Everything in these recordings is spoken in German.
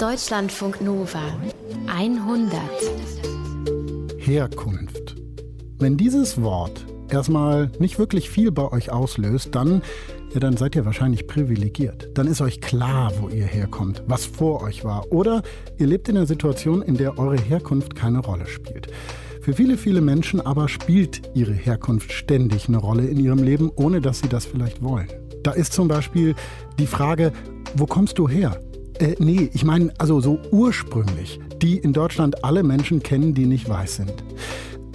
Deutschlandfunk Nova 100 Herkunft. Wenn dieses Wort erstmal nicht wirklich viel bei euch auslöst, dann ja, dann seid ihr wahrscheinlich privilegiert. Dann ist euch klar, wo ihr herkommt, was vor euch war. Oder ihr lebt in einer Situation, in der eure Herkunft keine Rolle spielt. Für viele, viele Menschen aber spielt ihre Herkunft ständig eine Rolle in ihrem Leben, ohne dass sie das vielleicht wollen. Da ist zum Beispiel die Frage, wo kommst du her? Äh, nee, ich meine also so ursprünglich, die in Deutschland alle Menschen kennen, die nicht weiß sind.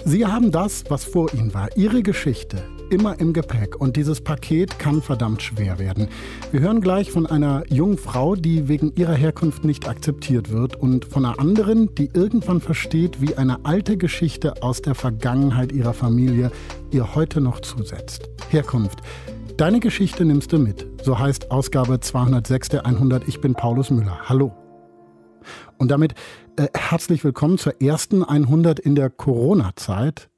Sie haben das, was vor Ihnen war, Ihre Geschichte, immer im Gepäck und dieses Paket kann verdammt schwer werden. Wir hören gleich von einer jungen Frau, die wegen ihrer Herkunft nicht akzeptiert wird und von einer anderen, die irgendwann versteht, wie eine alte Geschichte aus der Vergangenheit ihrer Familie ihr heute noch zusetzt. Herkunft. Deine Geschichte nimmst du mit. So heißt Ausgabe 206 der 100. Ich bin Paulus Müller. Hallo. Und damit äh, herzlich willkommen zur ersten 100 in der Corona-Zeit.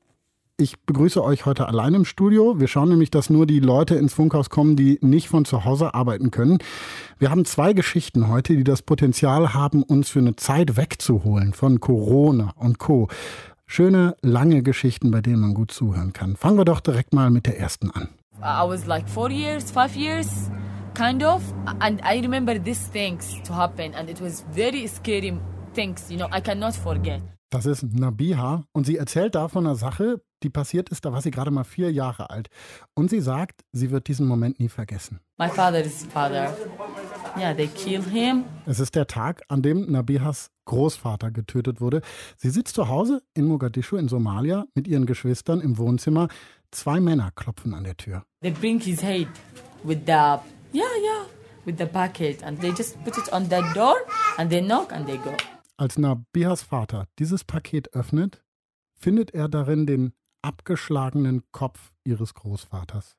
Ich begrüße euch heute allein im Studio. Wir schauen nämlich, dass nur die Leute ins Funkhaus kommen, die nicht von zu Hause arbeiten können. Wir haben zwei Geschichten heute, die das Potenzial haben, uns für eine Zeit wegzuholen von Corona und Co. Schöne, lange Geschichten, bei denen man gut zuhören kann. Fangen wir doch direkt mal mit der ersten an. I was like four years, five years, kind of, and I remember these things to happen, and it was very scary things. You know, I cannot forget. Das ist Nabiha und sie erzählt da von einer Sache, die passiert ist, da war sie gerade mal vier Jahre alt. Und sie sagt, sie wird diesen Moment nie vergessen. My father is father. Yeah, they killed him. Es ist der Tag, an dem Nabihas Großvater getötet wurde. Sie sitzt zu Hause in Mogadischu in Somalia mit ihren Geschwistern im Wohnzimmer. Zwei Männer klopfen an der Tür. They bring his head with the yeah yeah with the bucket and they just put it on the door and they knock and they go. Als Nabihas Vater dieses Paket öffnet, findet er darin den abgeschlagenen Kopf ihres Großvaters.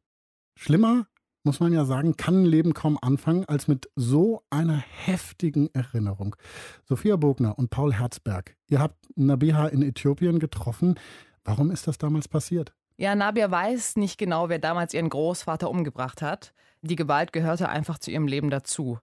Schlimmer, muss man ja sagen, kann ein Leben kaum anfangen als mit so einer heftigen Erinnerung. Sophia Bogner und Paul Herzberg, ihr habt Nabiha in Äthiopien getroffen. Warum ist das damals passiert? Ja, Nabia weiß nicht genau, wer damals ihren Großvater umgebracht hat. Die Gewalt gehörte einfach zu ihrem Leben dazu.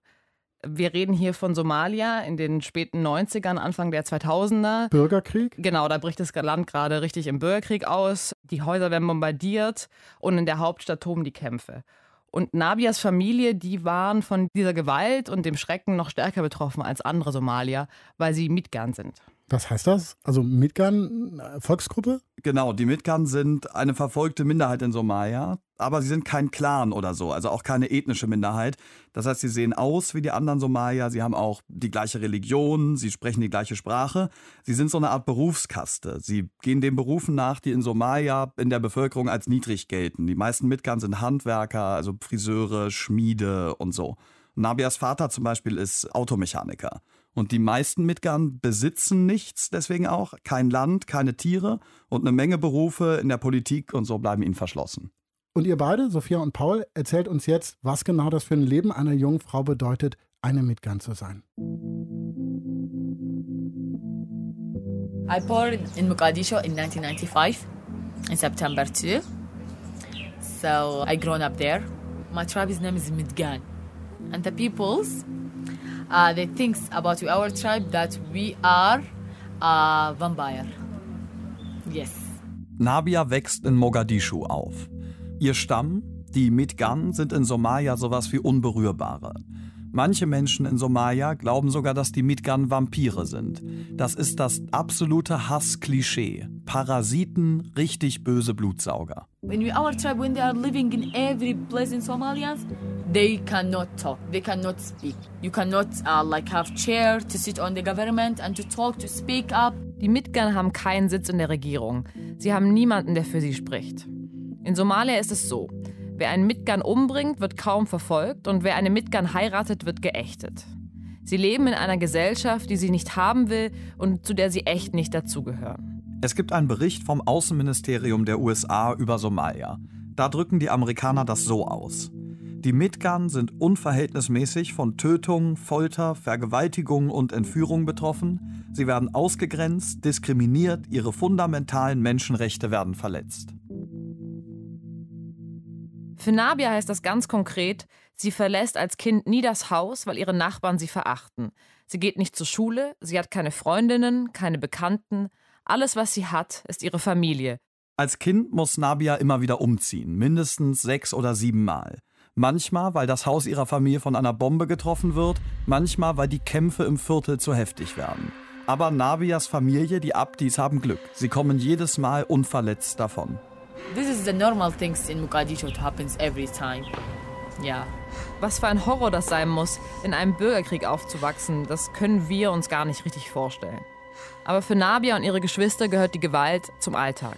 Wir reden hier von Somalia in den späten 90ern, Anfang der 2000er. Bürgerkrieg? Genau, da bricht das Land gerade richtig im Bürgerkrieg aus. Die Häuser werden bombardiert und in der Hauptstadt toben die Kämpfe. Und Nabias Familie, die waren von dieser Gewalt und dem Schrecken noch stärker betroffen als andere Somalier, weil sie Mitgan sind. Was heißt das? Also Midgan, äh, Volksgruppe? Genau, die Midgan sind eine verfolgte Minderheit in Somalia, aber sie sind kein Clan oder so, also auch keine ethnische Minderheit. Das heißt, sie sehen aus wie die anderen Somalier, sie haben auch die gleiche Religion, sie sprechen die gleiche Sprache. Sie sind so eine Art Berufskaste. Sie gehen den Berufen nach, die in Somalia in der Bevölkerung als niedrig gelten. Die meisten Midgan sind Handwerker, also Friseure, Schmiede und so. Nabias Vater zum Beispiel ist Automechaniker. Und die meisten Midgan besitzen nichts, deswegen auch kein Land, keine Tiere und eine Menge Berufe in der Politik und so bleiben ihnen verschlossen. Und ihr beide, Sophia und Paul, erzählt uns jetzt, was genau das für ein Leben einer jungen Frau bedeutet, eine Midgan zu sein. I born in Mogadishu in 1995, in September 2. So I grown up there. My tribe's name is Midgan. And the peoples uh, they think about our tribe that we are a vampire. Yes. Nabia wächst in Mogadischu auf. Ihr Stamm, die Midgan, sind in Somalia sowas wie Unberührbare. Manche Menschen in Somalia glauben sogar, dass die Midgan Vampire sind. Das ist das absolute Hassklischee. Parasiten, richtig böse Blutsauger. In our tribe, when they are living in every place in Somalia, they cannot talk, they cannot speak. You cannot uh, like have chair to sit on the government and to talk, to speak up. Die Midgan haben keinen Sitz in der Regierung. Sie haben niemanden, der für sie spricht. In Somalia ist es so. Wer einen Mitgan umbringt, wird kaum verfolgt und wer eine Mitgan heiratet, wird geächtet. Sie leben in einer Gesellschaft, die sie nicht haben will und zu der sie echt nicht dazugehören. Es gibt einen Bericht vom Außenministerium der USA über Somalia. Da drücken die Amerikaner das so aus. Die Midgan sind unverhältnismäßig von Tötung, Folter, Vergewaltigung und Entführung betroffen. Sie werden ausgegrenzt, diskriminiert, ihre fundamentalen Menschenrechte werden verletzt. Für Nabia heißt das ganz konkret, sie verlässt als Kind nie das Haus, weil ihre Nachbarn sie verachten. Sie geht nicht zur Schule, sie hat keine Freundinnen, keine Bekannten. Alles, was sie hat, ist ihre Familie. Als Kind muss Nabia immer wieder umziehen, mindestens sechs oder sieben Mal. Manchmal, weil das Haus ihrer Familie von einer Bombe getroffen wird, manchmal, weil die Kämpfe im Viertel zu heftig werden. Aber Nabias Familie, die Abdis, haben Glück. Sie kommen jedes Mal unverletzt davon. This is the normal things in Mogadishu. It happens every time. Yeah. Was für ein Horror das sein muss, in einem Bürgerkrieg aufzuwachsen, das können wir uns gar nicht richtig vorstellen. Aber für Nabia und ihre Geschwister gehört die Gewalt zum Alltag.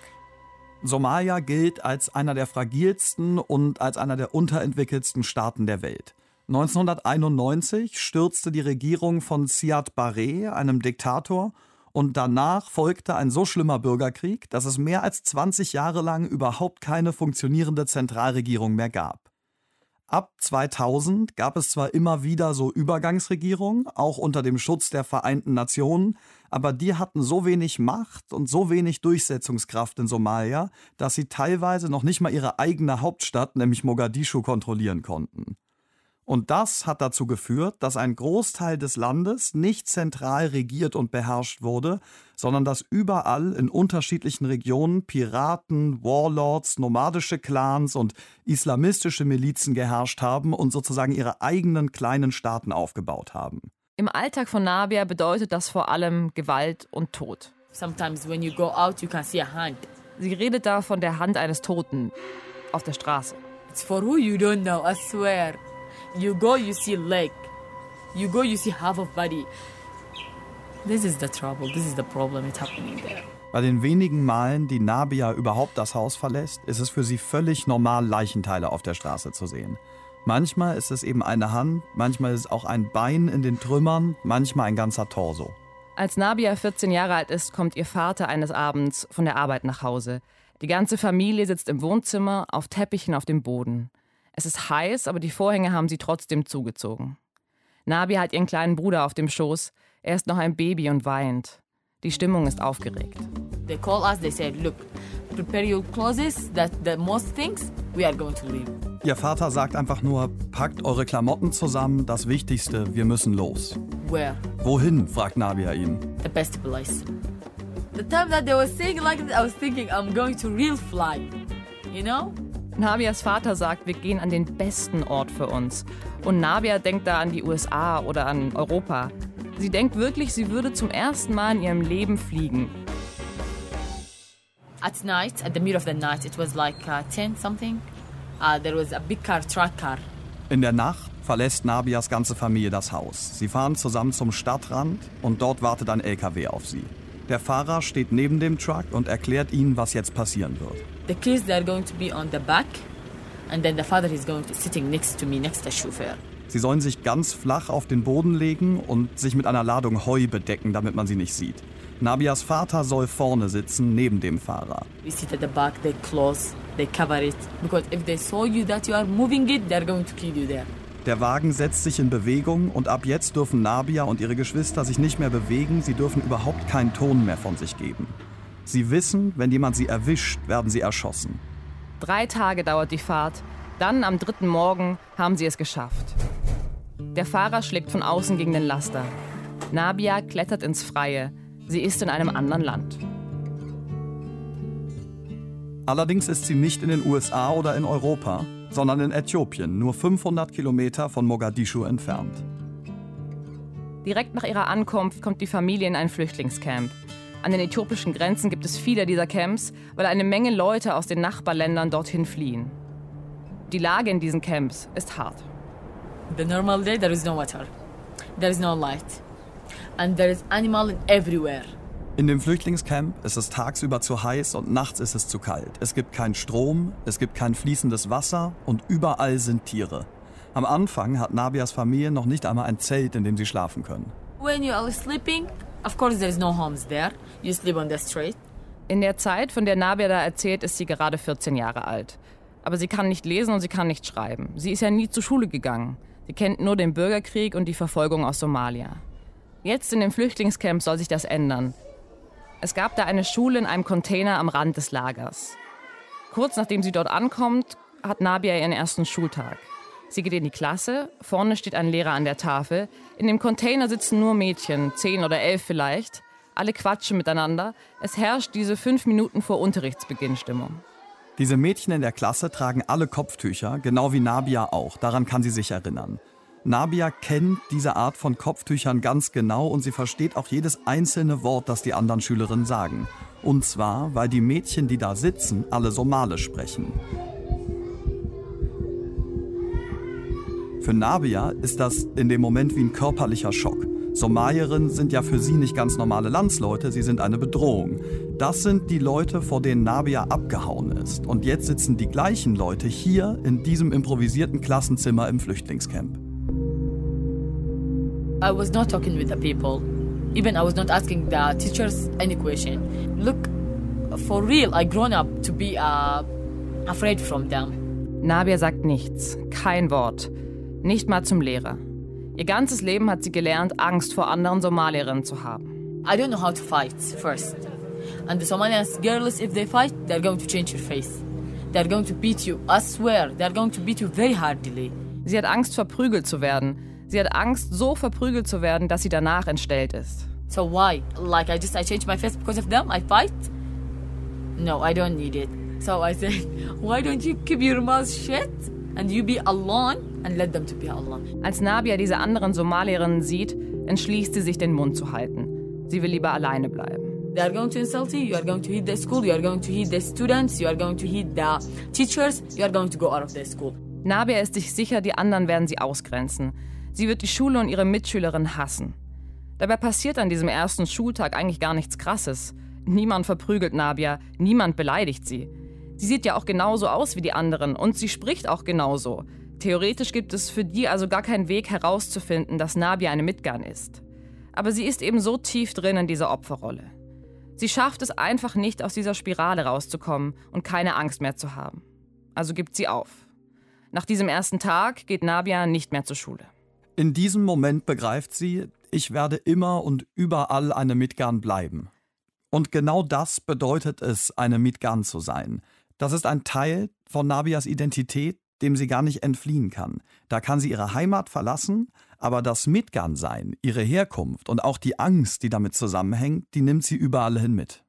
Somalia gilt als einer der fragilsten und als einer der unterentwickelsten Staaten der Welt. 1991 stürzte die Regierung von Siad Barre, einem Diktator, und danach folgte ein so schlimmer Bürgerkrieg, dass es mehr als 20 Jahre lang überhaupt keine funktionierende Zentralregierung mehr gab. Ab 2000 gab es zwar immer wieder so Übergangsregierungen, auch unter dem Schutz der Vereinten Nationen, aber die hatten so wenig Macht und so wenig Durchsetzungskraft in Somalia, dass sie teilweise noch nicht mal ihre eigene Hauptstadt, nämlich Mogadischu, kontrollieren konnten. Und das hat dazu geführt, dass ein Großteil des Landes nicht zentral regiert und beherrscht wurde, sondern dass überall in unterschiedlichen Regionen Piraten, Warlords, nomadische Clans und islamistische Milizen geherrscht haben und sozusagen ihre eigenen kleinen Staaten aufgebaut haben. Im Alltag von Nabia bedeutet das vor allem Gewalt und Tod. Sometimes when you go out, you can see a hand. Sie redet da von der Hand eines Toten auf der Straße. It's for who you don't know, I swear. You go, you see leg. You go, you see half of body. This is the trouble. This is the problem. It's happening there. Bei den wenigen Malen, die Nabia überhaupt das Haus verlässt, ist es für sie völlig normal, Leichenteile auf der Straße zu sehen. Manchmal ist es eben eine Hand, manchmal ist es auch ein Bein in den Trümmern, manchmal ein ganzer Torso. Als Nabia 14 Jahre alt ist, kommt ihr Vater eines Abends von der Arbeit nach Hause. Die ganze Familie sitzt im Wohnzimmer auf Teppichen auf dem Boden. Es ist heiß, aber die Vorhänge haben sie trotzdem zugezogen. Nabi hat ihren kleinen Bruder auf dem Schoß. Er ist noch ein Baby und weint. Die Stimmung ist aufgeregt. They call us, they said, look, prepare your clothes, that the most things, we are going to leave. Ihr Vater sagt einfach nur, packt eure Klamotten zusammen, das Wichtigste, wir müssen los. Where? Wohin? fragt Nabia ihn. The best place. The time that they were saying like that, I was thinking I'm going to real fly. You know? Nabias Vater sagt, wir gehen an den besten Ort für uns. Und Nabia denkt da an die USA oder an Europa. Sie denkt wirklich, sie würde zum ersten Mal in ihrem Leben fliegen. At night, at the middle of the night, it was like uh, 10 something. Uh, there was a big car, truck car. In der Nacht verlässt Nabias ganze Familie das Haus. Sie fahren zusammen zum Stadtrand und dort wartet ein LKW auf sie. Der Fahrer steht neben dem Truck und erklärt ihnen, was jetzt passieren wird. The kids they are going to be on the back, and then the father is going to sitting next to me, next to the chauffeur. Sie sollen sich ganz flach auf den Boden legen und sich mit einer Ladung Heu bedecken, damit man sie nicht sieht. Nabias Vater soll vorne sitzen, neben dem Fahrer. We sit at the back, they close, they cover it. Because if they saw you that you are moving it, they are going to kill you there. Der Wagen setzt sich in Bewegung und ab jetzt dürfen Nabia und ihre Geschwister sich nicht mehr bewegen, sie dürfen überhaupt keinen Ton mehr von sich geben. Sie wissen, wenn jemand sie erwischt, werden sie erschossen. Drei Tage dauert die Fahrt. Dann am dritten Morgen haben sie es geschafft. Der Fahrer schlägt von außen gegen den Laster. Nabia klettert ins Freie. Sie ist in einem anderen Land. Allerdings ist sie nicht in den USA oder in Europa, sondern in Äthiopien, nur 500 Kilometer von Mogadischu entfernt. Direkt nach ihrer Ankunft kommt die Familie in ein Flüchtlingscamp. An den äthiopischen Grenzen gibt es viele dieser Camps, weil eine Menge Leute aus den Nachbarländern dorthin fliehen. Die Lage in diesen Camps ist hart. The normal day, there is no water, there is no light, and there is animal everywhere. In dem Flüchtlingscamp ist es tagsüber zu heiß und nachts ist es zu kalt. Es gibt keinen Strom, es gibt kein fließendes Wasser und überall sind Tiere. Am Anfang hat Nabias Familie noch nicht einmal ein Zelt, in dem sie schlafen können. When you are sleeping, of course there is no homes there. You sleep on the street. In der Zeit, von der Nabia da erzählt, ist sie gerade 14 Jahre alt. Aber sie kann nicht lesen und sie kann nicht schreiben. Sie ist ja nie zur Schule gegangen. Sie kennt nur den Bürgerkrieg und die Verfolgung aus Somalia. Jetzt in dem Flüchtlingscamp soll sich das ändern. Es gab da eine Schule in einem Container am Rand des Lagers. Kurz nachdem sie dort ankommt, hat Nabia ihren ersten Schultag. Sie geht in die Klasse, vorne steht ein Lehrer an der Tafel, in dem Container sitzen nur Mädchen, zehn oder elf vielleicht. Alle quatschen miteinander. Es herrscht diese fünf Minuten vor Unterrichtsbeginn Stimmung. Diese Mädchen in der Klasse tragen alle Kopftücher, genau wie Nabia auch. Daran kann sie sich erinnern. Nabia kennt diese Art von Kopftüchern ganz genau und sie versteht auch jedes einzelne Wort, das die anderen Schülerinnen sagen. Und zwar, weil die Mädchen, die da sitzen, alle Somalisch sprechen. Für Nabia ist das in dem Moment wie ein körperlicher Schock. Somalierinnen sind ja für sie nicht ganz normale Landsleute, sie sind eine Bedrohung. Das sind die Leute, vor denen Nabia abgehauen ist. Und jetzt sitzen die gleichen Leute hier in diesem improvisierten Klassenzimmer im Flüchtlingscamp. I was not talking with the people. Even I was not asking the teachers any question. Look, for real, I grown up to be uh, afraid from them. Nabia sagt nichts, kein Wort. Nicht mal zum Lehrer. Ihr ganzes Leben hat sie gelernt, Angst vor anderen Somalierinnen zu haben. I don't know how to fight first. And the Somalians girls, if they fight, they're going to change your face. They're going to beat you. I swear, they're going to beat you very hardly. Sie hat Angst, verprügelt zu werden. Sie hat Angst, so verprügelt zu werden, dass sie danach entstellt ist. So why? Like I just I change my face because of them? I fight? No, I don't need it. So I said, why don't you keep your mouth shut and you be alone and let them to be alone? Als Nabia diese anderen Somalierinnen sieht, entschließt sie sich, den Mund zu halten. Sie will lieber alleine bleiben. They are going to insult you. You are going to hit the school. You are going to hit the students. You are going to hit the teachers. You are going to go out of the school. Nabia ist sich sicher, die anderen werden sie ausgrenzen. Sie wird die Schule und ihre Mitschülerinnen hassen. Dabei passiert an diesem ersten Schultag eigentlich gar nichts Krasses. Niemand verprügelt Nabia, niemand beleidigt sie. Sie sieht ja auch genauso aus wie die anderen und sie spricht auch genauso. Theoretisch gibt es für die also gar keinen Weg herauszufinden, dass Nabia eine Mitgan ist. Aber sie ist eben so tief drin in dieser Opferrolle. Sie schafft es einfach nicht, aus dieser Spirale rauszukommen und keine Angst mehr zu haben. Also gibt sie auf. Nach diesem ersten Tag geht Nabia nicht mehr zur Schule. In diesem Moment begreift sie, ich werde immer und überall eine Midgan bleiben. Und genau das bedeutet es, eine Midgan zu sein. Das ist ein Teil von Nabias Identität, dem sie gar nicht entfliehen kann. Da kann sie ihre Heimat verlassen, aber das Midgan-Sein, ihre Herkunft und auch die Angst, die damit zusammenhängt, die nimmt sie überall hin mit.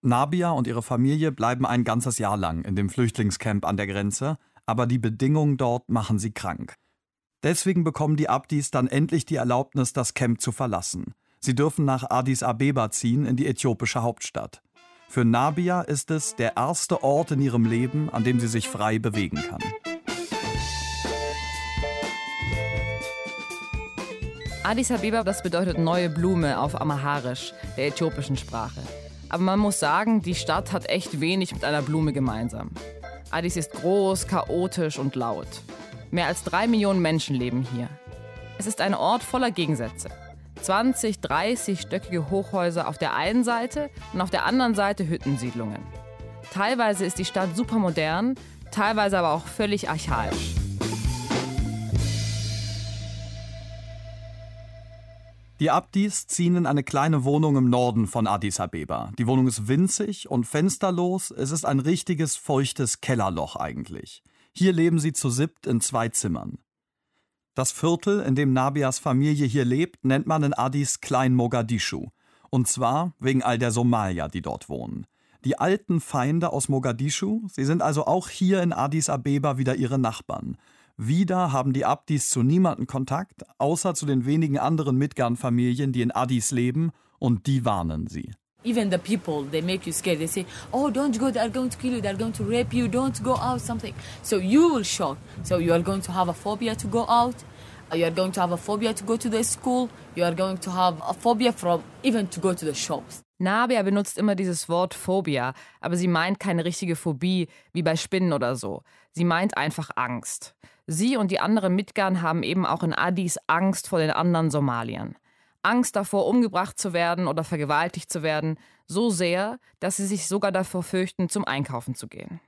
Nabia und ihre Familie bleiben ein ganzes Jahr lang in dem Flüchtlingscamp an der Grenze, aber die Bedingungen dort machen sie krank. Deswegen bekommen die Abdis dann endlich die Erlaubnis, das Camp zu verlassen. Sie dürfen nach Addis Abeba ziehen, in die äthiopische Hauptstadt. Für Nabia ist es der erste Ort in ihrem Leben, an dem sie sich frei bewegen kann. Addis Abeba, das bedeutet neue Blume auf Amharisch, der äthiopischen Sprache. Aber man muss sagen, die Stadt hat echt wenig mit einer Blume gemeinsam. Addis ist groß, chaotisch und laut. Mehr als drei Millionen Menschen leben hier. Es ist ein Ort voller Gegensätze. 20, 30-stöckige Hochhäuser auf der einen Seite und auf der anderen Seite Hüttensiedlungen. Teilweise ist die Stadt supermodern, teilweise aber auch völlig archaisch. Die Abdis ziehen in eine kleine Wohnung im Norden von Addis Abeba. Die Wohnung ist winzig und fensterlos. Es ist ein richtiges feuchtes Kellerloch eigentlich. Hier leben sie zu siebt in zwei Zimmern. Das Viertel, in dem Nabias Familie hier lebt, nennt man in Addis Klein Mogadischu. Und zwar wegen all der Somalier, die dort wohnen. Die alten Feinde aus Mogadischu, sie sind also auch hier in Addis Abeba wieder ihre Nachbarn. Wieder haben die Abdis zu niemandem Kontakt, außer zu den wenigen anderen Midgan-Familien, die in Addis leben, und die warnen sie. Even the people, they make you scared. They say, "Oh, don't go! They're going to kill you. They're going to rape you. Don't go out." Something. So you will shock. So you are going to have a phobia to go out. You are going to have a phobia to go to the school. You are going to have a phobia from even to go to the shops. Nabia benutzt immer dieses Wort Phobia, aber sie meint keine richtige Phobie, wie bei Spinnen oder so. Sie meint einfach Angst. Sie und die anderen Mitgan haben eben auch in Addis Angst vor den anderen Somaliern. Angst davor, umgebracht zu werden oder vergewaltigt zu werden, so sehr, dass sie sich sogar davor fürchten, zum Einkaufen zu gehen.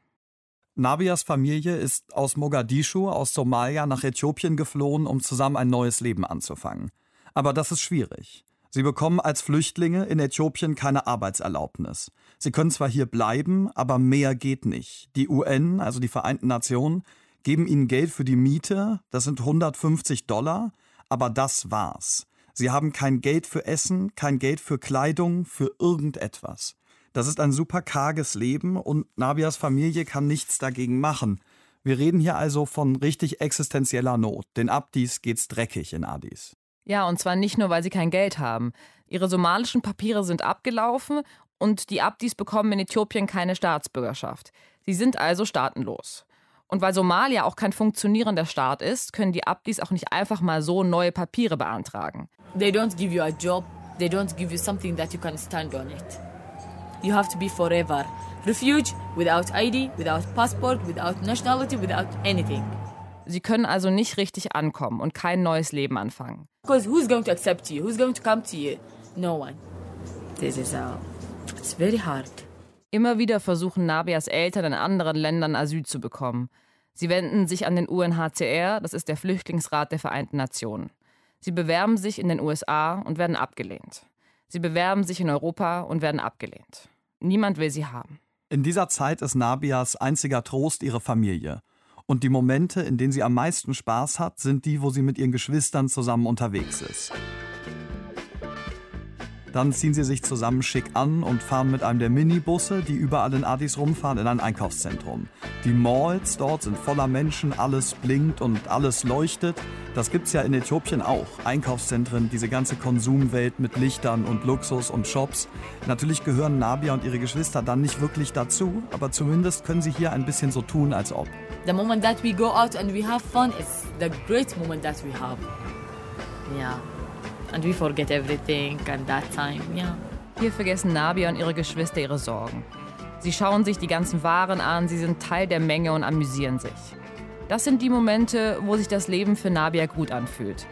Nabias Familie ist aus Mogadischu, aus Somalia nach Äthiopien geflohen, um zusammen ein neues Leben anzufangen. Aber das ist schwierig. Sie bekommen als Flüchtlinge in Äthiopien keine Arbeitserlaubnis. Sie können zwar hier bleiben, aber mehr geht nicht. Die UN, also die Vereinten Nationen, geben ihnen Geld für die Miete, das sind 150 Dollar, aber das war's. Sie haben kein Geld für Essen, kein Geld für Kleidung, für irgendetwas. Das ist ein super karges Leben und Nabias Familie kann nichts dagegen machen. Wir reden hier also von richtig existenzieller Not. Den Abdis geht's dreckig in Addis. Ja, und zwar nicht nur, weil sie kein Geld haben. Ihre somalischen Papiere sind abgelaufen und die Abdis bekommen in Äthiopien keine Staatsbürgerschaft. Sie sind also staatenlos. Und weil Somalia auch kein funktionierender Staat ist, können die Abdis auch nicht einfach mal so neue Papiere beantragen. They don't give you a job. They don't give you something that you can stand on it. You have to be forever refuge without ID, without passport, without nationality, without anything. Sie können also nicht richtig ankommen und kein neues Leben anfangen. Because who's going to accept you? Who's going to come to you? No one. This is uh, it's very hard. Immer wieder versuchen Nabias Eltern in anderen Ländern Asyl zu bekommen. Sie wenden sich an den UNHCR, das ist der Flüchtlingsrat der Vereinten Nationen. Sie bewerben sich in den USA und werden abgelehnt. Sie bewerben sich in Europa und werden abgelehnt. Niemand will sie haben. In dieser Zeit ist Nabias einziger Trost ihre Familie. Und die Momente, in denen sie am meisten Spaß hat, sind die, wo sie mit ihren Geschwistern zusammen unterwegs ist. Dann ziehen sie sich zusammen schick an und fahren mit einem der Minibusse, die überall in Addis rumfahren, in ein Einkaufszentrum. Die Malls dort sind voller Menschen, alles blinkt und alles leuchtet. Das gibt's ja in Äthiopien auch. Einkaufszentren, diese ganze Konsumwelt mit Lichtern und Luxus und Shops. Natürlich gehören Nabia und ihre Geschwister dann nicht wirklich dazu, aber zumindest können sie hier ein bisschen so tun, als ob. The moment that we go out and we have fun is the great moment that we have. Yeah. And we forget everything at that time, yeah. Hier vergessen Nabia und ihre Geschwister ihre Sorgen. Sie schauen sich die ganzen Waren an, sie sind Teil der Menge und amüsieren sich. Das sind die Momente, wo sich das Leben für Nabia gut anfühlt.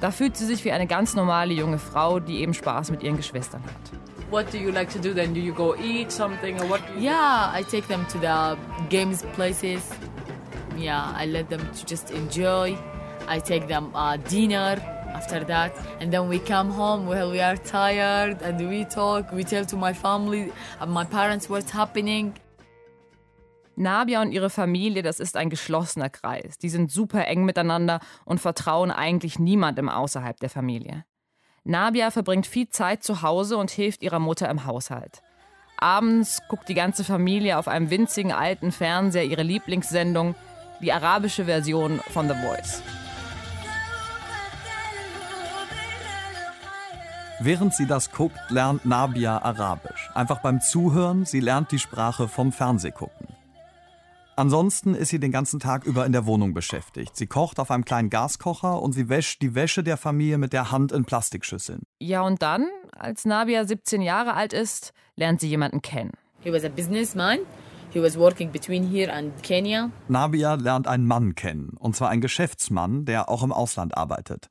Da fühlt sie sich wie eine ganz normale junge Frau, die eben Spaß mit ihren Geschwistern hat. What do you like to do then? Do you go eat something or what? Do you Yeah, I take them to the games places. Yeah, I let them to just enjoy. I take them uh, dinner after that, and then we come home while we are tired and we talk. We tell to my family, uh, my parents, what's happening. Nabia und ihre Familie, das ist ein geschlossener Kreis. Die sind super eng miteinander und vertrauen eigentlich niemandem außerhalb der Familie. Nabia verbringt viel Zeit zu Hause und hilft ihrer Mutter im Haushalt. Abends guckt die ganze Familie auf einem winzigen alten Fernseher ihre Lieblingssendung, die arabische Version von The Voice. Während sie das guckt, lernt Nabia Arabisch. Einfach beim Zuhören, sie lernt die Sprache vom Fernsehgucken. Ansonsten ist sie den ganzen Tag über in der Wohnung beschäftigt. Sie kocht auf einem kleinen Gaskocher und sie wäscht die Wäsche der Familie mit der Hand in Plastikschüsseln. Ja, und dann, als Nabia 17 Jahre alt ist, lernt sie jemanden kennen. He was a businessman. He was working between here and Kenya. Nabia lernt einen Mann kennen, und zwar einen Geschäftsmann, der auch im Ausland arbeitet.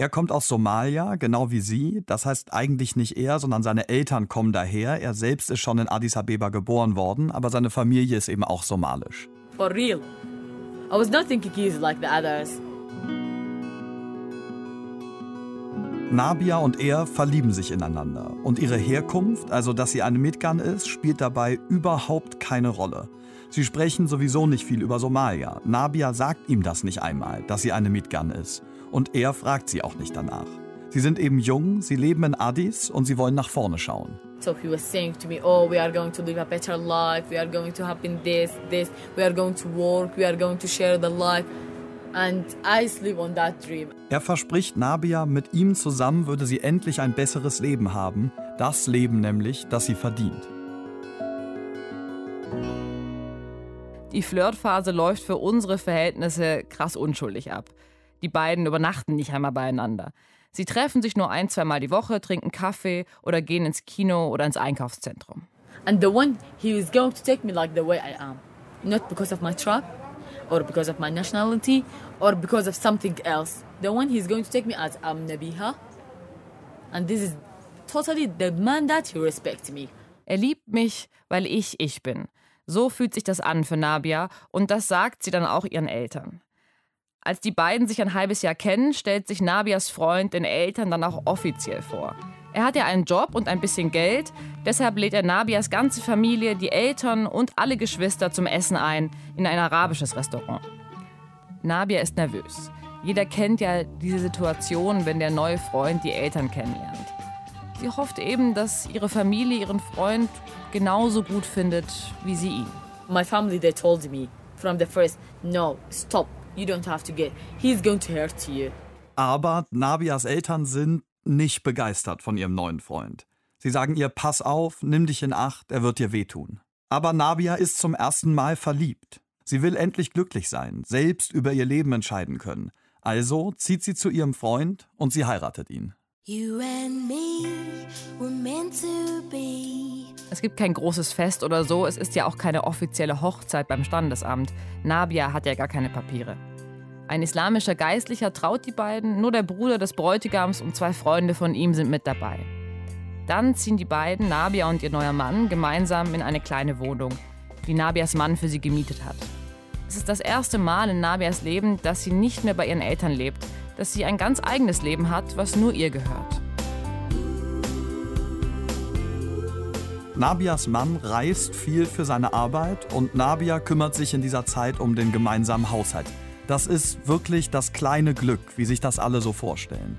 Er kommt aus Somalia, genau wie sie. Das heißt eigentlich nicht er, sondern seine Eltern kommen daher. Er selbst ist schon in Addis Abeba geboren worden, aber seine Familie ist eben auch somalisch. For real. I was not thinking he's like the others. Nabia und er verlieben sich ineinander. Und ihre Herkunft, also dass sie eine Midgan ist, spielt dabei überhaupt keine Rolle. Sie sprechen sowieso nicht viel über Somalia. Nabia sagt ihm das nicht einmal, dass sie eine Midgan ist. Und er fragt sie auch nicht danach. Sie sind eben jung, sie leben in Addis und sie wollen nach vorne schauen. So he was saying to me, "Oh, we are going to live a better life. We are going to happen this, this. We are going to work. We are going to share the life." And I sleep on that dream. Er verspricht Nabia, mit ihm zusammen würde sie endlich ein besseres Leben haben. Das Leben nämlich, das sie verdient. Die Flirtphase läuft für unsere Verhältnisse krass unschuldig ab. Die beiden übernachten nicht einmal beieinander. Sie treffen sich nur ein, zweimal die Woche, trinken Kaffee oder gehen ins Kino oder ins Einkaufszentrum. And the one he was going to take me like the way I am, not because of my tribe, or because of my nationality, or because of something else. The one he's going to take me as I'm Nabiha, and this is totally the man that he respects me. Er liebt mich, weil ich ich bin. So fühlt sich das an für Nabia und das sagt sie dann auch ihren Eltern. Als die beiden sich ein halbes Jahr kennen, stellt sich Nabias Freund den Eltern dann auch offiziell vor. Er hat ja einen Job und ein bisschen Geld, deshalb lädt er Nabias ganze Familie, die Eltern und alle Geschwister zum Essen ein in ein arabisches Restaurant. Nabia ist nervös. Jeder kennt ja diese Situation, wenn der neue Freund die Eltern kennenlernt. Sie hofft eben, dass ihre Familie ihren Freund genauso gut findet wie sie ihn. My family they told me from the first, no, stop. You don't have to get. He's going to hurt you. Aber Nabias Eltern sind nicht begeistert von ihrem neuen Freund. Sie sagen ihr, pass auf, nimm dich in Acht, er wird dir wehtun. Aber Nabia ist zum ersten Mal verliebt. Sie will endlich glücklich sein, selbst über ihr Leben entscheiden können. Also zieht sie zu ihrem Freund und sie heiratet ihn. Es gibt kein großes Fest oder so, es ist ja auch keine offizielle Hochzeit beim Standesamt. Nabia hat ja gar keine Papiere. Ein islamischer Geistlicher traut die beiden, nur der Bruder des Bräutigams und zwei Freunde von ihm sind mit dabei. Dann ziehen die beiden, Nabia und ihr neuer Mann, gemeinsam in eine kleine Wohnung, die Nabias Mann für sie gemietet hat. Es ist das erste Mal in Nabias Leben, dass sie nicht mehr bei ihren Eltern lebt, dass sie ein ganz eigenes Leben hat, was nur ihr gehört. Nabias Mann reist viel für seine Arbeit und Nabia kümmert sich in dieser Zeit um den gemeinsamen Haushalt. Das ist wirklich das kleine Glück, wie sich das alle so vorstellen.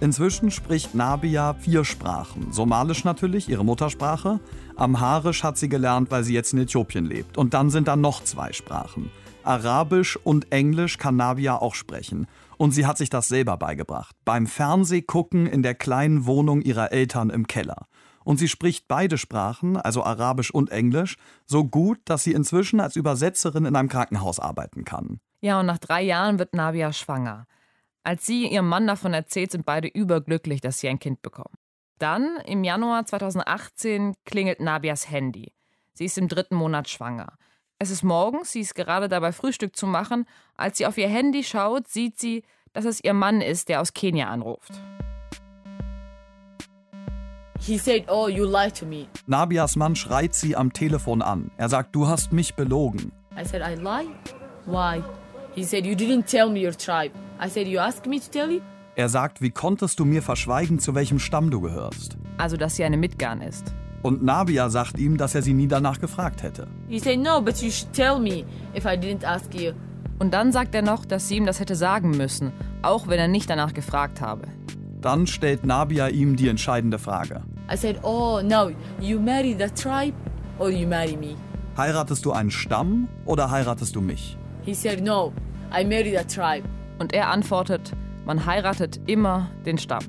Inzwischen spricht Nabia vier Sprachen. Somalisch natürlich, ihre Muttersprache. Amharisch hat sie gelernt, weil sie jetzt in Äthiopien lebt. Und dann sind da noch zwei Sprachen. Arabisch und Englisch kann Nabia auch sprechen. Und sie hat sich das selber beigebracht. Beim Fernsehgucken in der kleinen Wohnung ihrer Eltern im Keller. Und sie spricht beide Sprachen, also Arabisch und Englisch, so gut, dass sie inzwischen als Übersetzerin in einem Krankenhaus arbeiten kann. Ja, und nach drei Jahren wird Nabia schwanger. Als sie ihrem Mann davon erzählt, sind beide überglücklich, dass sie ein Kind bekommen. Dann, im Januar 2018, klingelt Nabias Handy. Sie ist im dritten Monat schwanger. Es ist morgens, sie ist gerade dabei, Frühstück zu machen. Als sie auf ihr Handy schaut, sieht sie, dass es ihr Mann ist, der aus Kenia anruft. He said, "Oh, you lied to me." Nabias Mann schreit sie am Telefon an. Er sagt, du hast mich belogen. I said, "I lie? Why?" He said, "You didn't tell me your tribe." I said, "You asked me to tell you?" Er sagt, wie konntest du mir verschweigen, zu welchem Stamm du gehörst? Also, dass sie eine Mitgarn ist. Und Nabia sagt ihm, dass er sie nie danach gefragt hätte. He said, "No, but you should tell me if I didn't ask you." Und dann sagt er noch, dass sie ihm das hätte sagen müssen, auch wenn er nicht danach gefragt habe. Dann stellt Nabia ihm die entscheidende Frage. I said, "Oh, no, you marry the tribe or you marry me." Heiratest du einen Stamm oder heiratest du mich? He said, "No, I marry the tribe." Und er antwortet, man heiratet immer den Stamm.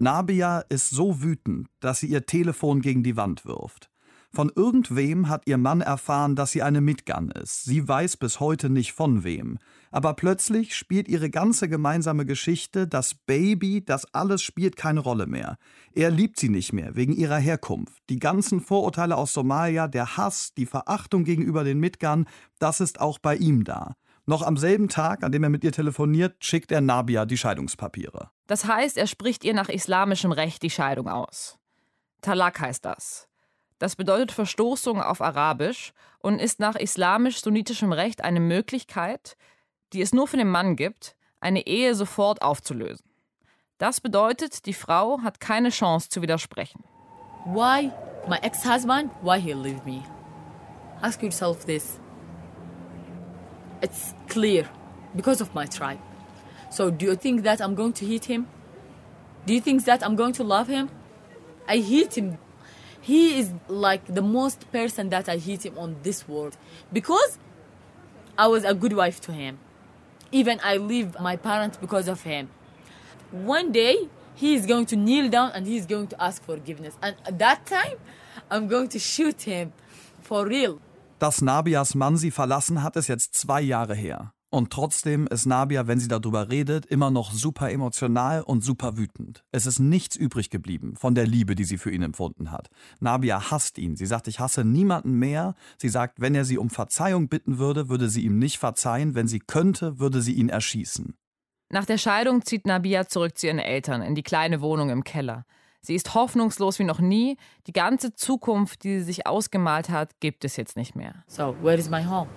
Nabia ist so wütend, dass sie ihr Telefon gegen die Wand wirft. Von irgendwem hat ihr Mann erfahren, dass sie eine Mitgun ist. Sie weiß bis heute nicht von wem. Aber plötzlich spielt ihre ganze gemeinsame Geschichte, das Baby, das alles spielt keine Rolle mehr. Er liebt sie nicht mehr, wegen ihrer Herkunft. Die ganzen Vorurteile aus Somalia, der Hass, die Verachtung gegenüber den Mitgun, das ist auch bei ihm da. Noch am selben Tag, an dem er mit ihr telefoniert, schickt er Nabia die Scheidungspapiere. Das heißt, er spricht ihr nach islamischem Recht die Scheidung aus. Talak heißt das. Das bedeutet Verstoßung auf Arabisch und ist nach islamisch-sunnitischem Recht eine Möglichkeit, die es nur für den Mann gibt, eine Ehe sofort aufzulösen. Das bedeutet, die Frau hat keine Chance zu widersprechen. Why my ex-husband? Why he leave me? Ask yourself this. It's clear because of my tribe. So do you think that I'm going to hate him? Do you think that I'm going to love him? I hate him. He is like the most person that I hate him on this world because I was a good wife to him. Even I leave my parents because of him. One day he is going to kneel down and he is going to ask forgiveness. And at that time, I'm going to shoot him for real. Dass Nabias Mann sie verlassen hat, ist jetzt zwei Jahre her. Und trotzdem ist Nabia, wenn sie darüber redet, immer noch super emotional und super wütend. Es ist nichts übrig geblieben von der Liebe, die sie für ihn empfunden hat. Nabia hasst ihn. Sie sagt, ich hasse niemanden mehr. Sie sagt, wenn er sie um Verzeihung bitten würde, würde sie ihm nicht verzeihen. Wenn sie könnte, würde sie ihn erschießen. Nach der Scheidung zieht Nabia zurück zu ihren Eltern in die kleine Wohnung im Keller. Sie ist hoffnungslos wie noch nie. Die ganze Zukunft, die sie sich ausgemalt hat, gibt es jetzt nicht mehr. So where is my home?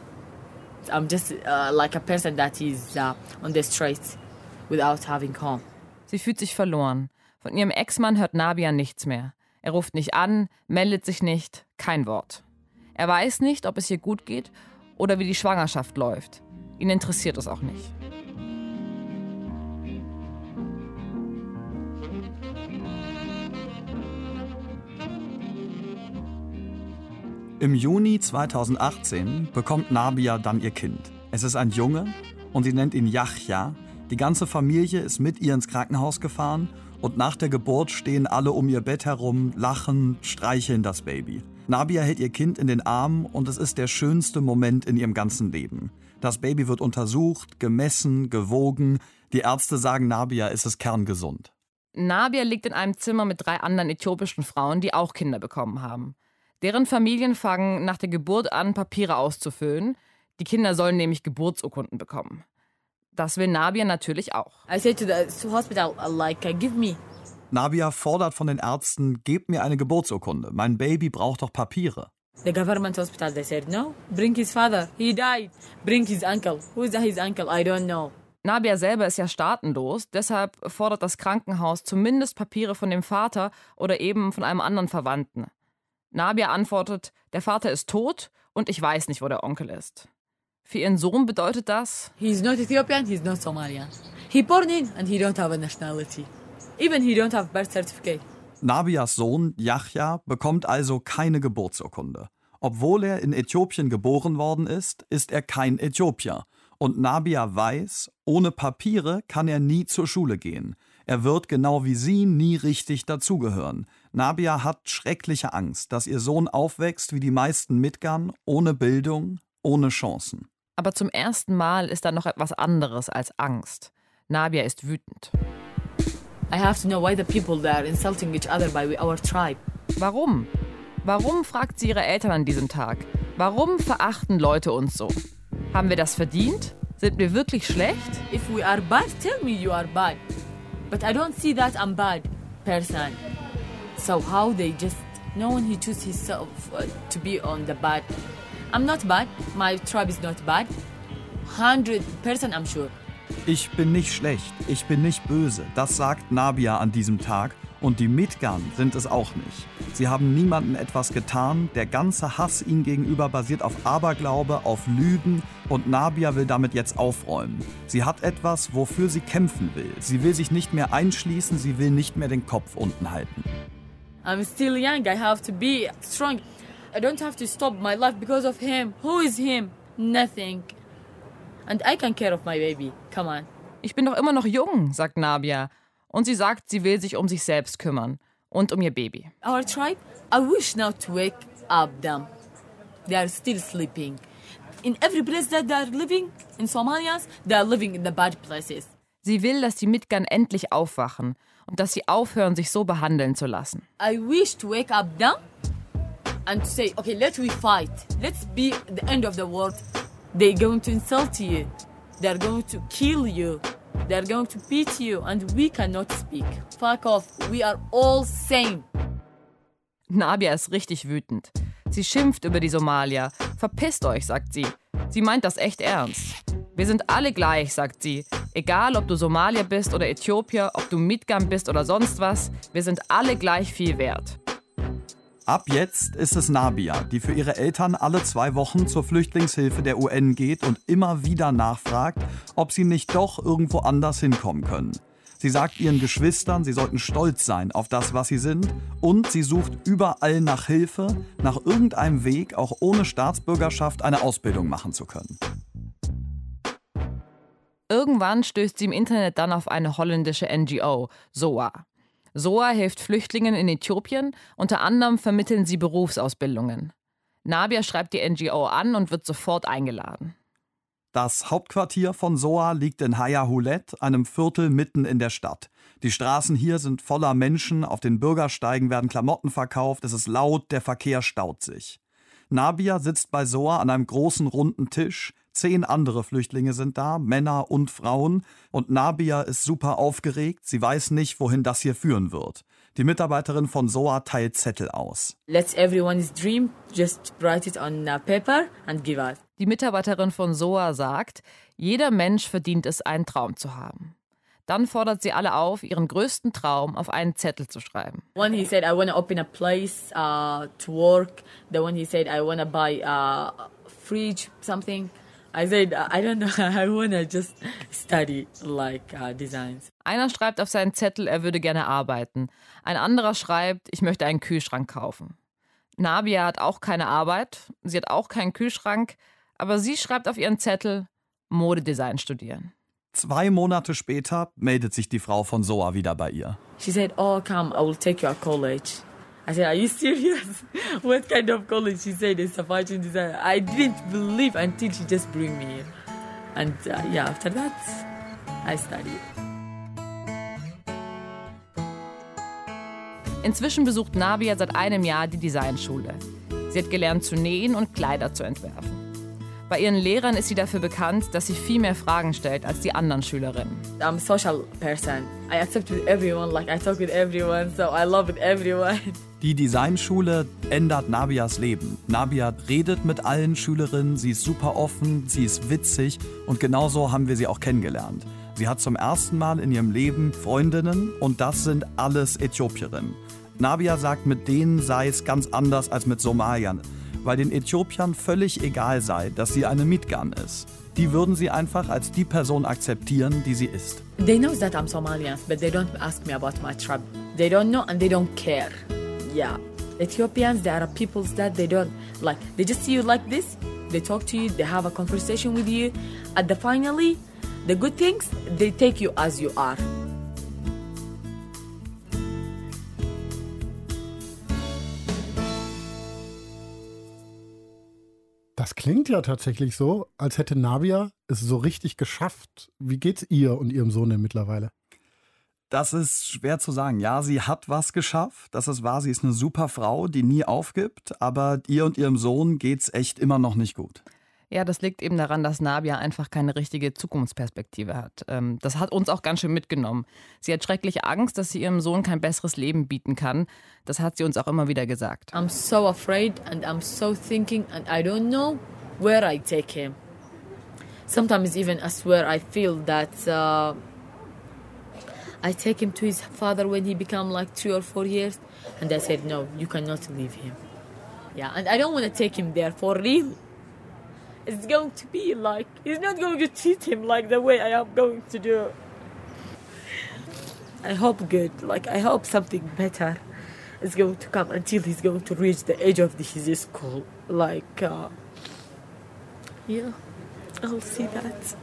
I'm just uh, like a person that is uh, on the streets without having home. Sie fühlt sich verloren. Von ihrem Ex-Mann hört Nabia nichts mehr. Er ruft nicht an, meldet sich nicht, kein Wort. Er weiß nicht, ob es ihr gut geht oder wie die Schwangerschaft läuft. Ihn interessiert es auch nicht. Im Juni 2018 bekommt Nabia dann ihr Kind. Es ist ein Junge und sie nennt ihn Yahya. Die ganze Familie ist mit ihr ins Krankenhaus gefahren und nach der Geburt stehen alle um ihr Bett herum, lachen, streicheln das Baby. Nabia hält ihr Kind in den Arm und es ist der schönste Moment in ihrem ganzen Leben. Das Baby wird untersucht, gemessen, gewogen. Die Ärzte sagen, Nabia ist es kerngesund. Nabia liegt in einem Zimmer mit drei anderen äthiopischen Frauen, die auch Kinder bekommen haben. Deren Familien fangen nach der Geburt an, Papiere auszufüllen. Die Kinder sollen nämlich Geburtsurkunden bekommen. Das will Nabia natürlich auch. I said to the hospital, like, uh, give me. Nabia fordert von den Ärzten, gebt mir eine Geburtsurkunde. Mein Baby braucht doch Papiere. The government hospital, they said, no, bring his father. He died. Bring his uncle. Who is his uncle? I don't know. Nabia selber ist ja staatenlos, deshalb fordert das Krankenhaus zumindest Papiere von dem Vater oder eben von einem anderen Verwandten. Nabia antwortet, der Vater ist tot und ich weiß nicht, wo der Onkel ist. Für ihren Sohn bedeutet das, He's not Ethiopian, he's not Somalian. He born in and he don't have a nationality. Even he don't have birth certificate. Nabias Sohn Yahya bekommt also keine Geburtsurkunde. Obwohl er in Äthiopien geboren worden ist, ist er kein Äthiopier. Und Nabia weiß, ohne Papiere kann er nie zur Schule gehen. Er wird genau wie sie nie richtig dazugehören. Nabia hat schreckliche Angst, dass ihr Sohn aufwächst wie die meisten Mitgern, ohne Bildung, ohne Chancen. aber zum ersten Mal ist da noch etwas anderes als Angst. Nabia ist wütend. I have to know why the people they are insulting each other by our tribe. Warum? Warum fragt sie ihre Eltern an diesem Tag? Warum verachten Leute uns so? Haben wir das verdient? Sind wir wirklich schlecht? If we are bad, tell me you are bad. But I don't see that I'm bad person. So how they just no one he choose himself uh, to be on the bad. I'm not bad. My tribe is not bad. Hundred percent, I'm sure. Ich bin nicht schlecht, ich bin nicht böse, das sagt Nabia an diesem Tag und die Midgan sind es auch nicht. Sie haben niemandem etwas getan, der ganze Hass ihnen gegenüber basiert auf Aberglaube, auf Lügen und Nabia will damit jetzt aufräumen. Sie hat etwas, wofür sie kämpfen will. Sie will sich nicht mehr einschließen, sie will nicht mehr den Kopf unten halten. I'm still young. I have to be strong. I don't have to stop my life because of him. Who is him? Nothing. And I can care of my baby. Come on. Ich bin doch immer noch jung, sagt Nabia. Und sie sagt, sie will sich um sich selbst kümmern und um ihr Baby. Our tribe, I wish now to wake up them. They are still sleeping. In every place that they are living, in Somalians, they are living in the bad places. Sie will, dass die Mitgern endlich aufwachen und dass sie aufhören, sich so behandeln zu lassen. I wish to wake up them and say, okay, let's we fight. Let's be the end of the world. They're going to insult you. They're going to kill you. They're going to beat you, and we cannot speak. Fuck off. We are all same. Nabia ist richtig wütend. Sie schimpft über die Somalier. Verpisst euch, sagt sie. Sie meint das echt ernst. Wir sind alle gleich, sagt sie. Egal, ob du Somalier bist oder Äthiopier, ob du Midgam bist oder sonst was, wir sind alle gleich viel wert. Ab jetzt ist es Nabia, die für ihre Eltern alle zwei Wochen zur Flüchtlingshilfe der UN geht und immer wieder nachfragt, ob sie nicht doch irgendwo anders hinkommen können. Sie sagt ihren Geschwistern, sie sollten stolz sein auf das, was sie sind, und sie sucht überall nach Hilfe, nach irgendeinem Weg, auch ohne Staatsbürgerschaft eine Ausbildung machen zu können. Irgendwann stößt sie im Internet dann auf eine holländische NGO, SOA. SOA hilft Flüchtlingen in Äthiopien, unter anderem vermitteln sie Berufsausbildungen. Nabia schreibt die NGO an und wird sofort eingeladen. Das Hauptquartier von SOA liegt in Hayahulet, einem Viertel mitten in der Stadt. Die Straßen hier sind voller Menschen, auf den Bürgersteigen werden Klamotten verkauft, es ist laut, der Verkehr staut sich. Nabia sitzt bei SOA an einem großen runden Tisch, zehn andere Flüchtlinge sind da, Männer und Frauen, und Nabia ist super aufgeregt, sie weiß nicht, wohin das hier führen wird. Die Mitarbeiterin von SOA teilt Zettel aus. Let's everyone's dream just write it on uh, paper and give us. Die Mitarbeiterin von SOA sagt, jeder Mensch verdient es, einen Traum zu haben. Dann fordert sie alle auf, ihren größten Traum auf einen Zettel zu schreiben. One he said I want to open a place uh, to work. The one he said I want to buy a fridge, something. I said I don't know. I want to just study like uh, designs. Einer schreibt auf seinen Zettel, er würde gerne arbeiten. Ein anderer schreibt, ich möchte einen Kühlschrank kaufen. Nabia hat auch keine Arbeit, sie hat auch keinen Kühlschrank, aber sie schreibt auf ihren Zettel Modedesign studieren. Zwei Monate später meldet sich die Frau von Soa wieder bei ihr. She said, "Oh, come, I will take you to college." I said, "Are you serious? what kind of college?" She said, "It's a fashion design." I didn't believe until she just bring me here, and uh, yeah, after that, I studied. Inzwischen besucht Nabia seit einem Jahr die Designschule. Sie hat gelernt zu nähen und Kleider zu entwerfen. Bei ihren Lehrern ist sie dafür bekannt, dass sie viel mehr Fragen stellt als die anderen Schülerinnen. I'm a social person. I accept with everyone, like I talk with everyone, so I love with everyone. Die Designschule ändert Nabias Leben. Nabia redet mit allen Schülerinnen, sie ist super offen, sie ist witzig und genauso haben wir sie auch kennengelernt. Sie hat zum ersten Mal in ihrem Leben Freundinnen und das sind alles Äthiopierinnen. Nabia sagt, mit denen sei es ganz anders als mit Somaliern, weil den Äthiopiern völlig egal sei, dass sie eine Mitgan ist. Die würden sie einfach als die Person akzeptieren, die sie ist. They know that I'm Somalian, but they don't ask me about my tribe. They don't know and they don't care. Yeah. Ethiopians, they are peoples that they don't like. They just see you like this. They talk to you. They have a conversation with you. At the finally, the good things, they take you as you are. Das klingt ja tatsächlich so, als hätte Nabia es so richtig geschafft. Wie geht's ihr und ihrem Sohn denn mittlerweile? Das ist schwer zu sagen. Ja, sie hat was geschafft. Das ist wahr. Sie ist eine super Frau, die nie aufgibt. Aber ihr und ihrem Sohn geht's echt immer noch nicht gut. Ja, das liegt eben daran, dass Nabia einfach keine richtige Zukunftsperspektive hat. Ähm, das hat uns auch ganz schön mitgenommen. Sie hat schreckliche Angst, dass sie ihrem Sohn kein besseres Leben bieten kann. Das hat sie uns auch immer wieder gesagt. I'm so afraid and I'm so thinking and I don't know where I take him. Sometimes even I swear I feel that uh, I take him to his father when he become like three or four years and I said no, you cannot leave him. Yeah, and I don't want to take him there for real. It's going to be like he's not going to treat him like the way I am going to do. I hope good. Like I hope something better is going to come until he's going to reach the age of the, his school. Like, uh, yeah, I'll see that.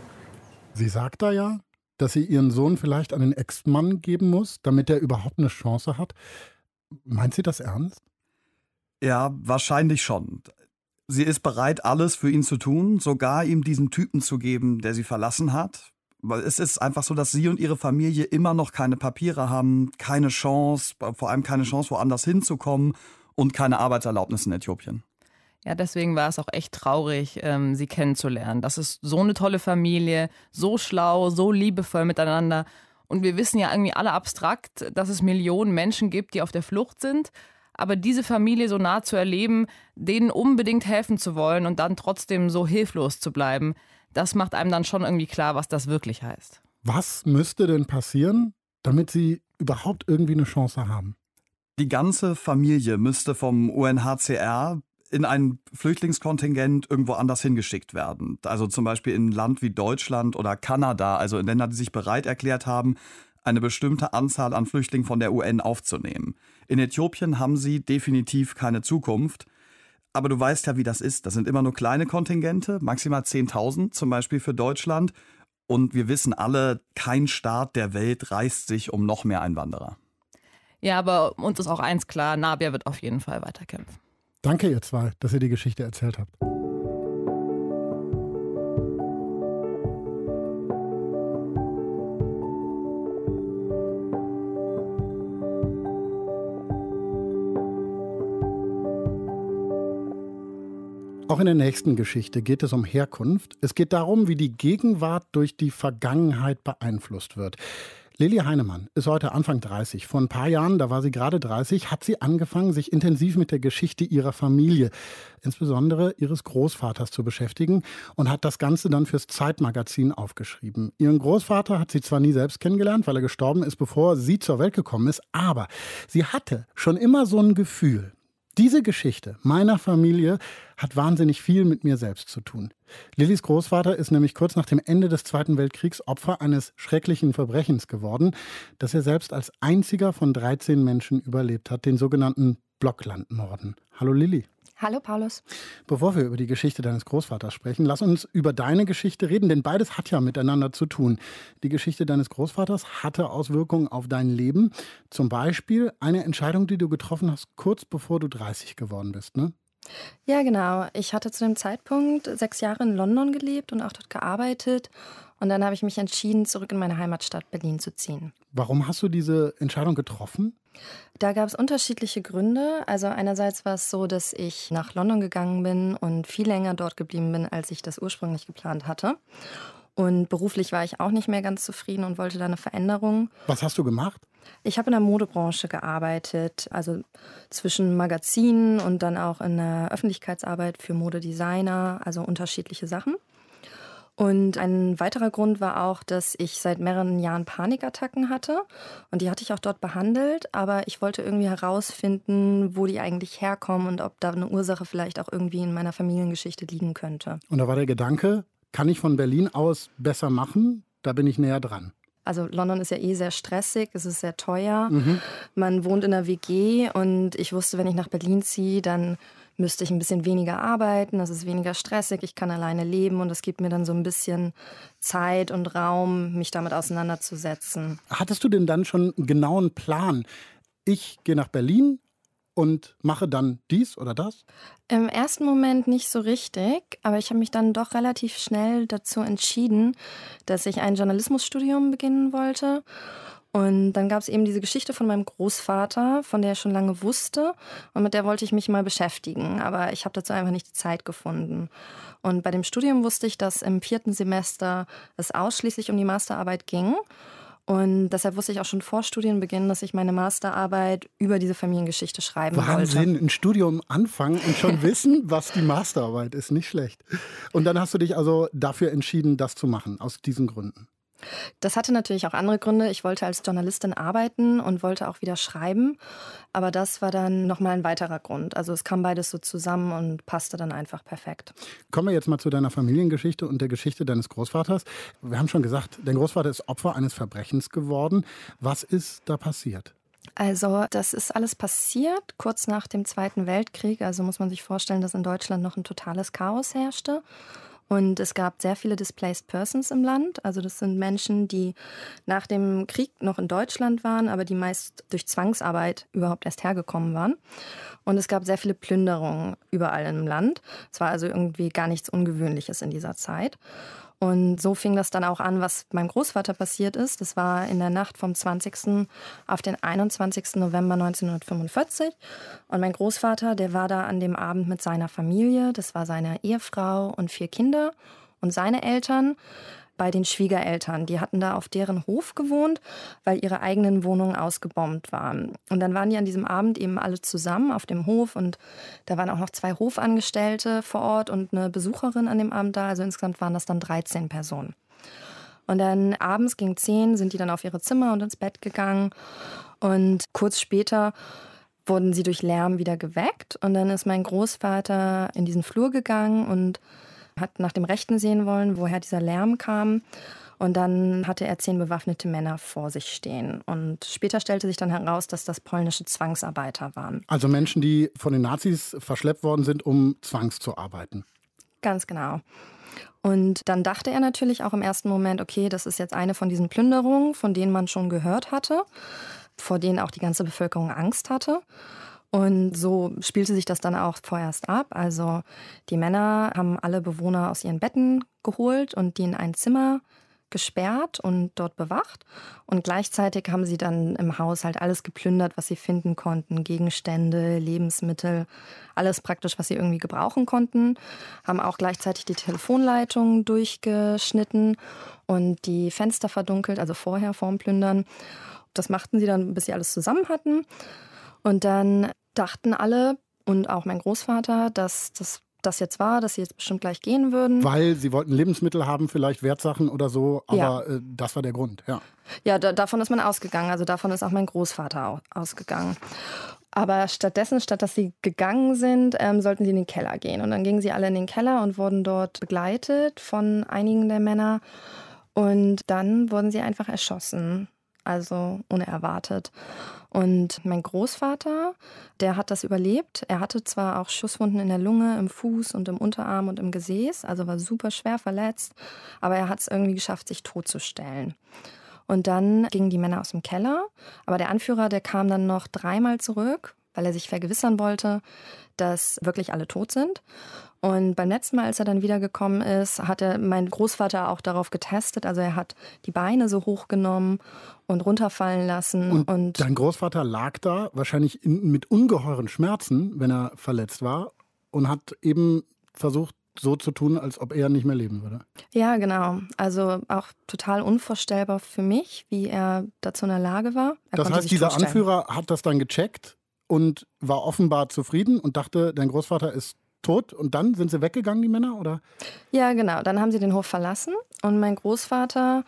Sie sagt da ja, dass sie ihren Sohn vielleicht an den Ex-Mann geben muss, damit er überhaupt eine Chance hat. Meint sie das ernst? Ja, wahrscheinlich schon. Sie ist bereit, alles für ihn zu tun, sogar ihm diesen Typen zu geben, der sie verlassen hat. Weil es ist einfach so, dass sie und ihre Familie immer noch keine Papiere haben, keine Chance, vor allem keine Chance, woanders hinzukommen und keine Arbeitserlaubnis in Äthiopien. Ja, deswegen war es auch echt traurig, ähm, sie kennenzulernen. Das ist so eine tolle Familie, so schlau, so liebevoll miteinander. Und wir wissen ja irgendwie alle abstrakt, dass es Millionen Menschen gibt, die auf der Flucht sind. Aber diese Familie so nah zu erleben, denen unbedingt helfen zu wollen und dann trotzdem so hilflos zu bleiben, das macht einem dann schon irgendwie klar, was das wirklich heißt. Was müsste denn passieren, damit sie überhaupt irgendwie eine Chance haben? Die ganze Familie müsste vom UNHCR in ein Flüchtlingskontingent irgendwo anders hingeschickt werden. Also zum Beispiel in ein Land wie Deutschland oder Kanada, also in Länder, die sich bereit erklärt haben, eine bestimmte Anzahl an Flüchtlingen von der UN aufzunehmen. In Äthiopien haben sie definitiv keine Zukunft. Aber du weißt ja, wie das ist. Das sind immer nur kleine Kontingente, maximal 10.000 zum Beispiel für Deutschland. Und wir wissen alle, kein Staat der Welt reißt sich um noch mehr Einwanderer. Ja, aber uns ist auch eins klar, Nabia wird auf jeden Fall weiterkämpfen. Danke, ihr zwei, dass ihr die Geschichte erzählt habt. Auch in der nächsten Geschichte geht es um Herkunft. Es geht darum, wie die Gegenwart durch die Vergangenheit beeinflusst wird. Lilly Heinemann ist heute Anfang 30. Vor ein paar Jahren, da war sie gerade 30, hat sie angefangen, sich intensiv mit der Geschichte ihrer Familie, insbesondere ihres Großvaters, zu beschäftigen und hat das Ganze dann fürs Zeitmagazin aufgeschrieben. Ihren Großvater hat sie zwar nie selbst kennengelernt, weil er gestorben ist, bevor sie zur Welt gekommen ist, aber sie hatte schon immer so ein Gefühl, diese Geschichte meiner Familie hat wahnsinnig viel mit mir selbst zu tun. Lillys Großvater ist nämlich kurz nach dem Ende des Zweiten Weltkriegs Opfer eines schrecklichen Verbrechens geworden, das er selbst als einziger von 13 Menschen überlebt hat, den sogenannten Blocklandmorden. Hallo Lilly. Hallo Paulus. Bevor wir über die Geschichte deines Großvaters sprechen, lass uns über deine Geschichte reden, denn beides hat ja miteinander zu tun. Die Geschichte deines Großvaters hatte Auswirkungen auf dein Leben. Zum Beispiel eine Entscheidung, die du getroffen hast, kurz bevor du 30 geworden bist, ne? Ja, genau. Ich hatte zu dem Zeitpunkt sechs Jahre in London gelebt und auch dort gearbeitet. Und dann habe ich mich entschieden, zurück in meine Heimatstadt Berlin zu ziehen. Warum hast du diese Entscheidung getroffen? Da gab es unterschiedliche Gründe. Also einerseits war es so, dass ich nach London gegangen bin und viel länger dort geblieben bin, als ich das ursprünglich geplant hatte. Und beruflich war ich auch nicht mehr ganz zufrieden und wollte da eine Veränderung. Was hast du gemacht? Ich habe in der Modebranche gearbeitet, also zwischen Magazinen und dann auch in der Öffentlichkeitsarbeit für Modedesigner, also unterschiedliche Sachen. Und ein weiterer Grund war auch, dass ich seit mehreren Jahren Panikattacken hatte. Und die hatte ich auch dort behandelt. Aber ich wollte irgendwie herausfinden, wo die eigentlich herkommen und ob da eine Ursache vielleicht auch irgendwie in meiner Familiengeschichte liegen könnte. Und da war der Gedanke, kann ich von Berlin aus besser machen? Da bin ich näher dran. Also London ist ja eh sehr stressig, es ist sehr teuer. Mhm. Man wohnt in einer WG und ich wusste, wenn ich nach Berlin ziehe, dann müsste ich ein bisschen weniger arbeiten, das ist weniger stressig, ich kann alleine leben und es gibt mir dann so ein bisschen Zeit und Raum, mich damit auseinanderzusetzen. Hattest du denn dann schon einen genauen Plan? Ich gehe nach Berlin und mache dann dies oder das? Im ersten Moment nicht so richtig, aber ich habe mich dann doch relativ schnell dazu entschieden, dass ich ein Journalismusstudium beginnen wollte und dann gab es eben diese Geschichte von meinem Großvater, von der ich schon lange wusste. Und mit der wollte ich mich mal beschäftigen. Aber ich habe dazu einfach nicht die Zeit gefunden. Und bei dem Studium wusste ich, dass im vierten Semester es ausschließlich um die Masterarbeit ging. Und deshalb wusste ich auch schon vor Studienbeginn, dass ich meine Masterarbeit über diese Familiengeschichte schreiben Wahnsinn, wollte. Wahnsinn, ein Studium anfangen und schon wissen, was die Masterarbeit ist. Nicht schlecht. Und dann hast du dich also dafür entschieden, das zu machen, aus diesen Gründen. Das hatte natürlich auch andere Gründe. Ich wollte als Journalistin arbeiten und wollte auch wieder schreiben. Aber das war dann nochmal ein weiterer Grund. Also es kam beides so zusammen und passte dann einfach perfekt. Kommen wir jetzt mal zu deiner Familiengeschichte und der Geschichte deines Großvaters. Wir haben schon gesagt, dein Großvater ist Opfer eines Verbrechens geworden. Was ist da passiert? Also das ist alles passiert kurz nach dem Zweiten Weltkrieg. Also muss man sich vorstellen, dass in Deutschland noch ein totales Chaos herrschte. Und es gab sehr viele Displaced Persons im Land. Also das sind Menschen, die nach dem Krieg noch in Deutschland waren, aber die meist durch Zwangsarbeit überhaupt erst hergekommen waren. Und es gab sehr viele Plünderungen überall im Land. Es war also irgendwie gar nichts Ungewöhnliches in dieser Zeit. Und so fing das dann auch an, was meinem Großvater passiert ist. Das war in der Nacht vom 20. auf den 21. November 1945. Und mein Großvater, der war da an dem Abend mit seiner Familie. Das war seine Ehefrau und vier Kinder und seine Eltern bei den Schwiegereltern. Die hatten da auf deren Hof gewohnt, weil ihre eigenen Wohnungen ausgebombt waren. Und dann waren die an diesem Abend eben alle zusammen auf dem Hof und da waren auch noch zwei Hofangestellte vor Ort und eine Besucherin an dem Abend da. Also insgesamt waren das dann 13 Personen. Und dann abends gegen 10 sind die dann auf ihre Zimmer und ins Bett gegangen. Und kurz später wurden sie durch Lärm wieder geweckt. Und dann ist mein Großvater in diesen Flur gegangen und hat nach dem Rechten sehen wollen, woher dieser Lärm kam. Und dann hatte er zehn bewaffnete Männer vor sich stehen. Und später stellte sich dann heraus, dass das polnische Zwangsarbeiter waren. Also Menschen, die von den Nazis verschleppt worden sind, um zwangs zu arbeiten. Ganz genau. Und dann dachte er natürlich auch im ersten Moment, okay, das ist jetzt eine von diesen Plünderungen, von denen man schon gehört hatte, vor denen auch die ganze Bevölkerung Angst hatte. Und so spielte sich das dann auch vorerst ab. Also die Männer haben alle Bewohner aus ihren Betten geholt und die in ein Zimmer gesperrt und dort bewacht. Und gleichzeitig haben sie dann im Haus halt alles geplündert, was sie finden konnten. Gegenstände, Lebensmittel, alles praktisch, was sie irgendwie gebrauchen konnten. Haben auch gleichzeitig die Telefonleitungen durchgeschnitten und die Fenster verdunkelt, also vorher vorm Plündern. Das machten sie dann, bis sie alles zusammen hatten. Und dann dachten alle und auch mein Großvater, dass das das jetzt war, dass sie jetzt bestimmt gleich gehen würden. Weil sie wollten Lebensmittel haben, vielleicht Wertsachen oder so, aber ja. äh, das war der Grund, ja. Ja, da, davon ist man ausgegangen, also davon ist auch mein Großvater ausgegangen. Aber stattdessen, statt dass sie gegangen sind, ähm, sollten sie in den Keller gehen. Und dann gingen sie alle in den Keller und wurden dort begleitet von einigen der Männer. Und dann wurden sie einfach erschossen also unerwartet. Und mein Großvater, der hat das überlebt. Er hatte zwar auch Schusswunden in der Lunge, im Fuß und im Unterarm und im Gesäß, also war super schwer verletzt, aber er hat es irgendwie geschafft, sich totzustellen. Und dann gingen die Männer aus dem Keller, aber der Anführer, der kam dann noch dreimal zurück, weil er sich vergewissern wollte, dass wirklich alle tot sind. Und beim letzten Mal, als er dann wiedergekommen ist, hat er mein Großvater auch darauf getestet. Also er hat die Beine so hochgenommen und runterfallen lassen. Und, und dein Großvater lag da wahrscheinlich in, mit ungeheuren Schmerzen, wenn er verletzt war, und hat eben versucht, so zu tun, als ob er nicht mehr leben würde. Ja, genau. Also auch total unvorstellbar für mich, wie er dazu in der Lage war. Er das heißt, dieser Anführer hat das dann gecheckt und war offenbar zufrieden und dachte, dein Großvater ist tot und dann sind sie weggegangen, die Männer, oder? Ja, genau. Dann haben sie den Hof verlassen und mein Großvater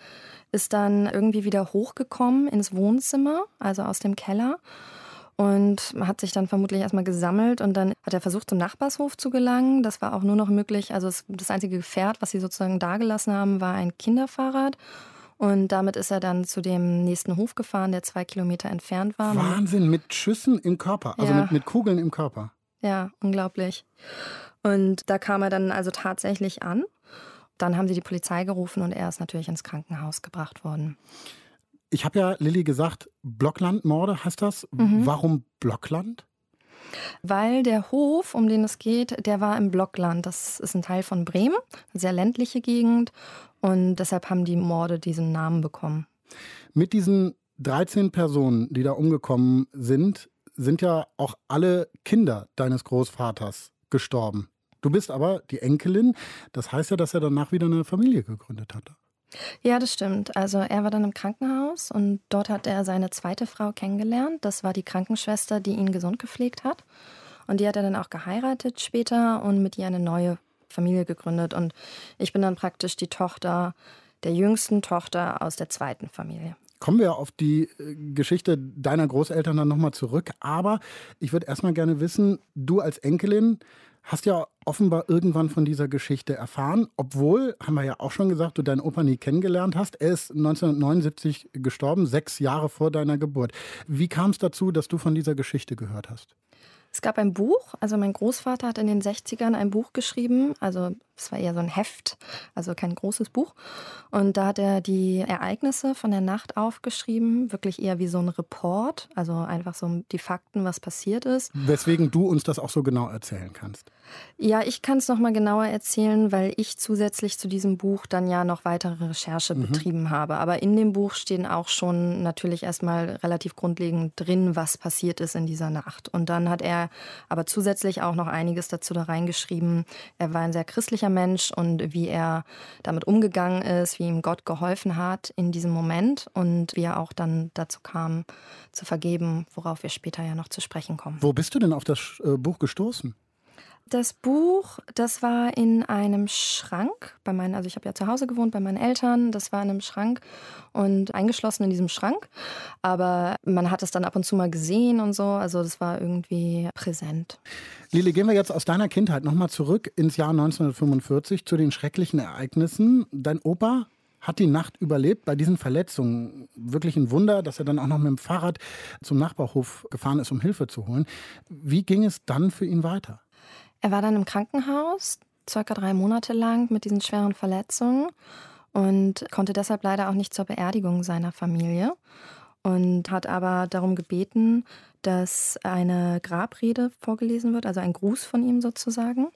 ist dann irgendwie wieder hochgekommen ins Wohnzimmer, also aus dem Keller und hat sich dann vermutlich erstmal gesammelt und dann hat er versucht, zum Nachbarshof zu gelangen. Das war auch nur noch möglich. Also das einzige Gefährt, was sie sozusagen dagelassen haben, war ein Kinderfahrrad. Und damit ist er dann zu dem nächsten Hof gefahren, der zwei Kilometer entfernt war. Wahnsinn, mit Schüssen im Körper, also ja. mit, mit Kugeln im Körper. Ja, unglaublich. Und da kam er dann also tatsächlich an. Dann haben sie die Polizei gerufen und er ist natürlich ins Krankenhaus gebracht worden. Ich habe ja Lilly gesagt, Blocklandmorde heißt das. Mhm. Warum Blockland? Weil der Hof, um den es geht, der war im Blockland. Das ist ein Teil von Bremen, eine sehr ländliche Gegend. Und deshalb haben die Morde diesen Namen bekommen. Mit diesen 13 Personen, die da umgekommen sind, sind ja auch alle Kinder deines Großvaters gestorben. Du bist aber die Enkelin. Das heißt ja, dass er danach wieder eine Familie gegründet hatte. Ja, das stimmt. Also er war dann im Krankenhaus und dort hat er seine zweite Frau kennengelernt. Das war die Krankenschwester, die ihn gesund gepflegt hat. Und die hat er dann auch geheiratet später und mit ihr eine neue Familie gegründet. Und ich bin dann praktisch die Tochter der jüngsten Tochter aus der zweiten Familie kommen wir auf die äh, Geschichte deiner Großeltern dann nochmal zurück. Aber ich würde erstmal gerne wissen, du als Enkelin hast ja offenbar irgendwann von dieser Geschichte erfahren, obwohl, haben wir ja auch schon gesagt, du deinen Opa nie kennengelernt hast. Er ist 1979 gestorben, sechs Jahre vor deiner Geburt. Wie kam es dazu, dass du von dieser Geschichte gehört hast? Es gab ein Buch, also mein Großvater hat in den 60ern ein Buch geschrieben, also es war eher so ein Heft, also kein großes Buch. Und da hat er die Ereignisse von der Nacht aufgeschrieben, wirklich eher wie so ein Report, also einfach so die Fakten, was passiert ist. Weswegen du uns das auch so genau erzählen kannst. Ja, ich kann es nochmal genauer erzählen, weil ich zusätzlich zu diesem Buch dann ja noch weitere Recherche mhm. betrieben habe. Aber in dem Buch stehen auch schon natürlich erstmal relativ grundlegend drin, was passiert ist in dieser Nacht. Und dann hat er aber zusätzlich auch noch einiges dazu da reingeschrieben. Er war ein sehr christlicher Mensch und wie er damit umgegangen ist, wie ihm Gott geholfen hat in diesem Moment und wie er auch dann dazu kam, zu vergeben, worauf wir später ja noch zu sprechen kommen. Wo bist du denn auf das äh, Buch gestoßen? Das Buch, das war in einem Schrank bei meinen, also ich habe ja zu Hause gewohnt bei meinen Eltern, das war in einem Schrank und eingeschlossen in diesem Schrank. Aber man hat es dann ab und zu mal gesehen und so, also das war irgendwie präsent. Lili, gehen wir jetzt aus deiner Kindheit nochmal zurück ins Jahr 1945 zu den schrecklichen Ereignissen. Dein Opa hat die Nacht überlebt bei diesen Verletzungen. Wirklich ein Wunder, dass er dann auch noch mit dem Fahrrad zum Nachbarhof gefahren ist, um Hilfe zu holen. Wie ging es dann für ihn weiter? Er war dann im Krankenhaus, circa drei Monate lang mit diesen schweren Verletzungen und konnte deshalb leider auch nicht zur Beerdigung seiner Familie und hat aber darum gebeten, dass eine Grabrede vorgelesen wird, also ein Gruß von ihm sozusagen.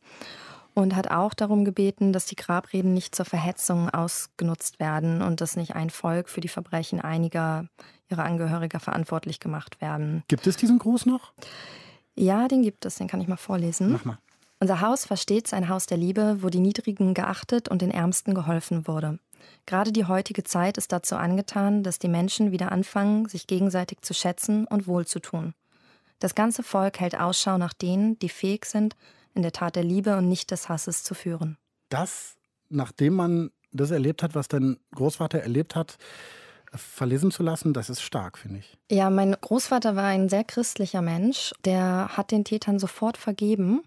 und hat auch darum gebeten, dass die Grabreden nicht zur Verhetzung ausgenutzt werden und dass nicht ein Volk für die Verbrechen einiger ihrer Angehöriger verantwortlich gemacht werden. Gibt es diesen Gruß noch? Ja, den gibt es, den kann ich mal vorlesen. Mach mal. Unser Haus war stets ein Haus der Liebe, wo die Niedrigen geachtet und den Ärmsten geholfen wurde. Gerade die heutige Zeit ist dazu angetan, dass die Menschen wieder anfangen, sich gegenseitig zu schätzen und wohlzutun. Das ganze Volk hält Ausschau nach denen, die fähig sind, in der Tat der Liebe und nicht des Hasses zu führen. Das, nachdem man das erlebt hat, was dein Großvater erlebt hat, verlesen zu lassen, das ist stark, finde ich. Ja, mein Großvater war ein sehr christlicher Mensch. Der hat den Tätern sofort vergeben.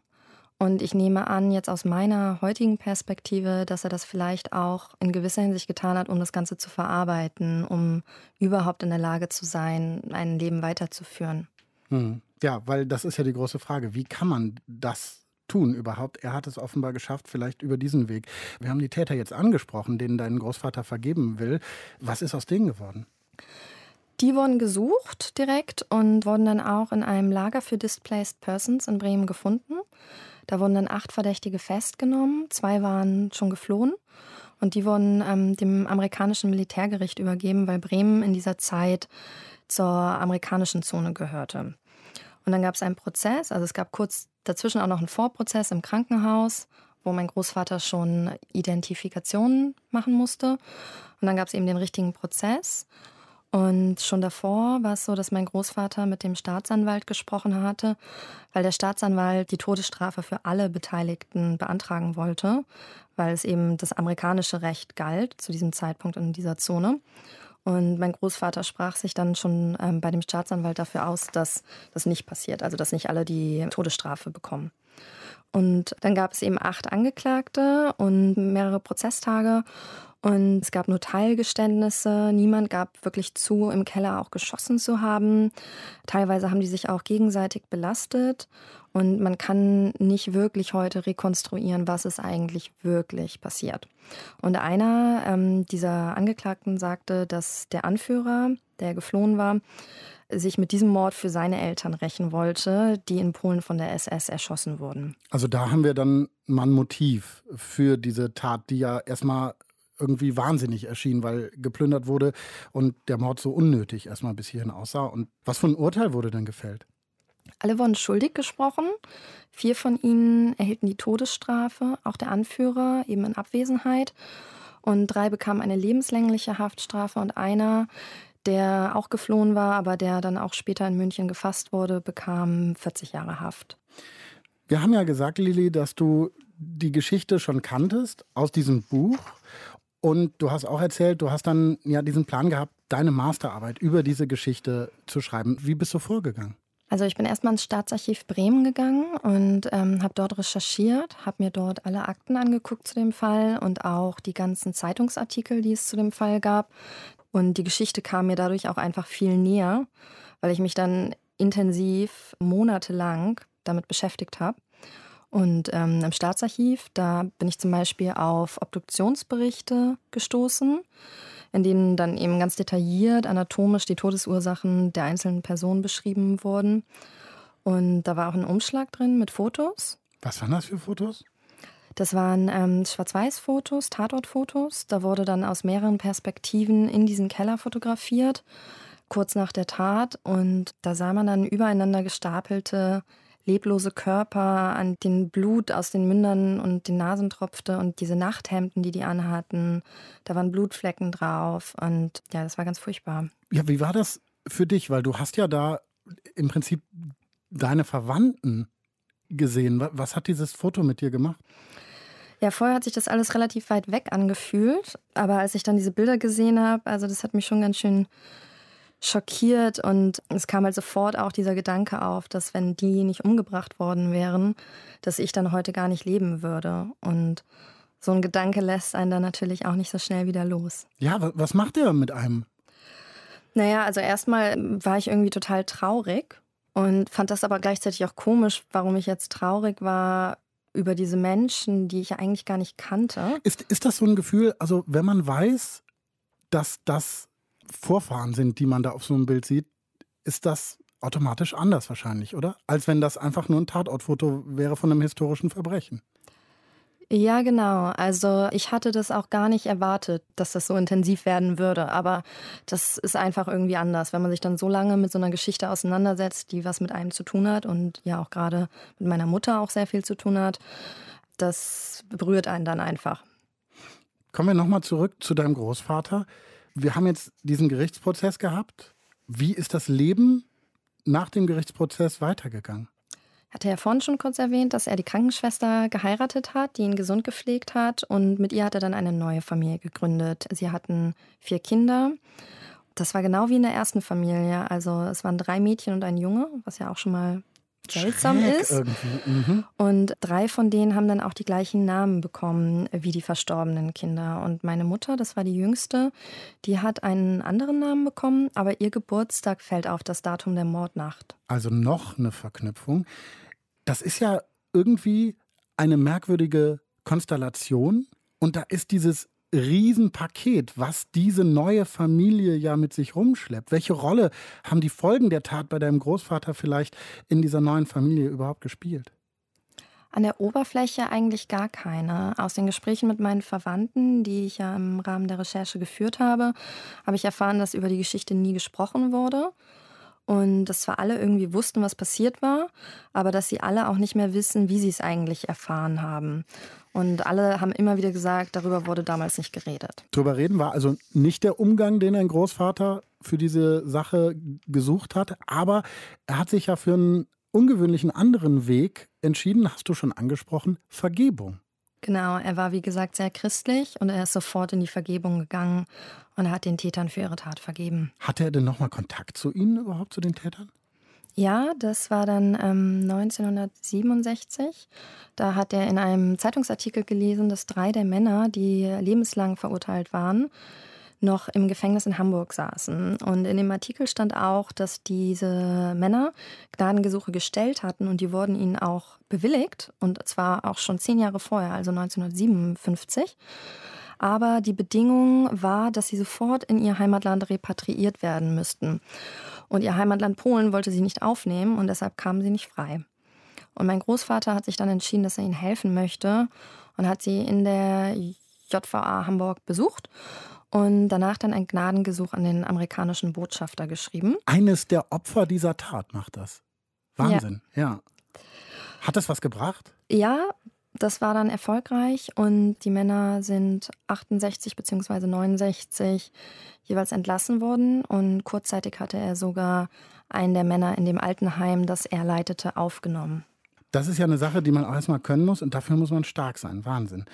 Und ich nehme an, jetzt aus meiner heutigen Perspektive, dass er das vielleicht auch in gewisser Hinsicht getan hat, um das Ganze zu verarbeiten, um überhaupt in der Lage zu sein, ein Leben weiterzuführen. Hm. Ja, weil das ist ja die große Frage. Wie kann man das tun überhaupt? Er hat es offenbar geschafft, vielleicht über diesen Weg. Wir haben die Täter jetzt angesprochen, denen dein Großvater vergeben will. Was ist aus denen geworden? Die wurden gesucht direkt und wurden dann auch in einem Lager für Displaced Persons in Bremen gefunden. Da wurden dann acht Verdächtige festgenommen, zwei waren schon geflohen und die wurden ähm, dem amerikanischen Militärgericht übergeben, weil Bremen in dieser Zeit zur amerikanischen Zone gehörte. Und dann gab es einen Prozess, also es gab kurz dazwischen auch noch einen Vorprozess im Krankenhaus, wo mein Großvater schon Identifikationen machen musste. Und dann gab es eben den richtigen Prozess. Und schon davor war es so, dass mein Großvater mit dem Staatsanwalt gesprochen hatte, weil der Staatsanwalt die Todesstrafe für alle Beteiligten beantragen wollte, weil es eben das amerikanische Recht galt zu diesem Zeitpunkt in dieser Zone. Und mein Großvater sprach sich dann schon ähm, bei dem Staatsanwalt dafür aus, dass das nicht passiert, also dass nicht alle die Todesstrafe bekommen. Und dann gab es eben acht Angeklagte und mehrere Prozesstage. Und es gab nur Teilgeständnisse. Niemand gab wirklich zu, im Keller auch geschossen zu haben. Teilweise haben die sich auch gegenseitig belastet. Und man kann nicht wirklich heute rekonstruieren, was ist eigentlich wirklich passiert. Und einer ähm, dieser Angeklagten sagte, dass der Anführer, der geflohen war, sich mit diesem Mord für seine Eltern rächen wollte, die in Polen von der SS erschossen wurden. Also da haben wir dann mal ein Motiv für diese Tat, die ja erstmal irgendwie wahnsinnig erschien, weil geplündert wurde und der Mord so unnötig erstmal bis hierhin aussah. Und was für ein Urteil wurde denn gefällt? Alle wurden schuldig gesprochen. Vier von ihnen erhielten die Todesstrafe, auch der Anführer eben in Abwesenheit. Und drei bekamen eine lebenslängliche Haftstrafe und einer, der auch geflohen war, aber der dann auch später in München gefasst wurde, bekam 40 Jahre Haft. Wir haben ja gesagt, Lili, dass du die Geschichte schon kanntest aus diesem Buch und du hast auch erzählt, du hast dann ja diesen Plan gehabt, deine Masterarbeit über diese Geschichte zu schreiben. Wie bist du vorgegangen? Also ich bin erstmal ins Staatsarchiv Bremen gegangen und ähm, habe dort recherchiert, habe mir dort alle Akten angeguckt zu dem Fall und auch die ganzen Zeitungsartikel, die es zu dem Fall gab. Und die Geschichte kam mir dadurch auch einfach viel näher, weil ich mich dann intensiv monatelang damit beschäftigt habe. Und ähm, im Staatsarchiv, da bin ich zum Beispiel auf Obduktionsberichte gestoßen, in denen dann eben ganz detailliert anatomisch die Todesursachen der einzelnen Personen beschrieben wurden. Und da war auch ein Umschlag drin mit Fotos. Was waren das für Fotos? Das waren ähm, Schwarz-Weiß-Fotos, Tatortfotos. Da wurde dann aus mehreren Perspektiven in diesen Keller fotografiert, kurz nach der Tat. Und da sah man dann übereinander gestapelte leblose Körper, an den Blut aus den Mündern und den Nasen tropfte und diese Nachthemden, die die anhatten, da waren Blutflecken drauf und ja, das war ganz furchtbar. Ja, wie war das für dich? Weil du hast ja da im Prinzip deine Verwandten gesehen. Was hat dieses Foto mit dir gemacht? Ja, vorher hat sich das alles relativ weit weg angefühlt, aber als ich dann diese Bilder gesehen habe, also das hat mich schon ganz schön schockiert und es kam halt sofort auch dieser Gedanke auf, dass wenn die nicht umgebracht worden wären, dass ich dann heute gar nicht leben würde. Und so ein Gedanke lässt einen dann natürlich auch nicht so schnell wieder los. Ja, was macht der mit einem? Naja, also erstmal war ich irgendwie total traurig und fand das aber gleichzeitig auch komisch, warum ich jetzt traurig war über diese Menschen, die ich ja eigentlich gar nicht kannte. Ist, ist das so ein Gefühl, also wenn man weiß, dass das Vorfahren sind, die man da auf so einem Bild sieht, ist das automatisch anders wahrscheinlich, oder? Als wenn das einfach nur ein Tatortfoto wäre von einem historischen Verbrechen. Ja, genau. Also ich hatte das auch gar nicht erwartet, dass das so intensiv werden würde. Aber das ist einfach irgendwie anders, wenn man sich dann so lange mit so einer Geschichte auseinandersetzt, die was mit einem zu tun hat und ja auch gerade mit meiner Mutter auch sehr viel zu tun hat. Das berührt einen dann einfach. Kommen wir nochmal zurück zu deinem Großvater. Wir haben jetzt diesen Gerichtsprozess gehabt. Wie ist das Leben nach dem Gerichtsprozess weitergegangen? hatte ja vorhin schon kurz erwähnt, dass er die Krankenschwester geheiratet hat, die ihn gesund gepflegt hat. Und mit ihr hat er dann eine neue Familie gegründet. Sie hatten vier Kinder. Das war genau wie in der ersten Familie. Also es waren drei Mädchen und ein Junge, was ja auch schon mal seltsam Schräg ist. Mhm. Und drei von denen haben dann auch die gleichen Namen bekommen wie die verstorbenen Kinder. Und meine Mutter, das war die jüngste, die hat einen anderen Namen bekommen, aber ihr Geburtstag fällt auf das Datum der Mordnacht. Also noch eine Verknüpfung. Das ist ja irgendwie eine merkwürdige Konstellation. Und da ist dieses Riesenpaket, was diese neue Familie ja mit sich rumschleppt. Welche Rolle haben die Folgen der Tat bei deinem Großvater vielleicht in dieser neuen Familie überhaupt gespielt? An der Oberfläche eigentlich gar keine. Aus den Gesprächen mit meinen Verwandten, die ich ja im Rahmen der Recherche geführt habe, habe ich erfahren, dass über die Geschichte nie gesprochen wurde. Und dass zwar alle irgendwie wussten, was passiert war, aber dass sie alle auch nicht mehr wissen, wie sie es eigentlich erfahren haben. Und alle haben immer wieder gesagt, darüber wurde damals nicht geredet. Drüber reden war also nicht der Umgang, den ein Großvater für diese Sache gesucht hat, aber er hat sich ja für einen ungewöhnlichen anderen Weg entschieden, hast du schon angesprochen, Vergebung. Genau, er war wie gesagt sehr christlich und er ist sofort in die Vergebung gegangen und hat den Tätern für ihre Tat vergeben. Hatte er denn nochmal Kontakt zu ihnen überhaupt, zu den Tätern? Ja, das war dann ähm, 1967. Da hat er in einem Zeitungsartikel gelesen, dass drei der Männer, die lebenslang verurteilt waren, noch im Gefängnis in Hamburg saßen. Und in dem Artikel stand auch, dass diese Männer Gnadengesuche gestellt hatten und die wurden ihnen auch bewilligt. Und zwar auch schon zehn Jahre vorher, also 1957. Aber die Bedingung war, dass sie sofort in ihr Heimatland repatriiert werden müssten. Und ihr Heimatland Polen wollte sie nicht aufnehmen und deshalb kamen sie nicht frei. Und mein Großvater hat sich dann entschieden, dass er ihnen helfen möchte und hat sie in der JVA Hamburg besucht und danach dann ein Gnadengesuch an den amerikanischen Botschafter geschrieben. Eines der Opfer dieser Tat macht das. Wahnsinn, ja. ja. Hat das was gebracht? Ja, das war dann erfolgreich und die Männer sind 68 bzw. 69 jeweils entlassen worden und kurzzeitig hatte er sogar einen der Männer in dem Altenheim, das er leitete, aufgenommen. Das ist ja eine Sache, die man auch erstmal können muss und dafür muss man stark sein. Wahnsinn.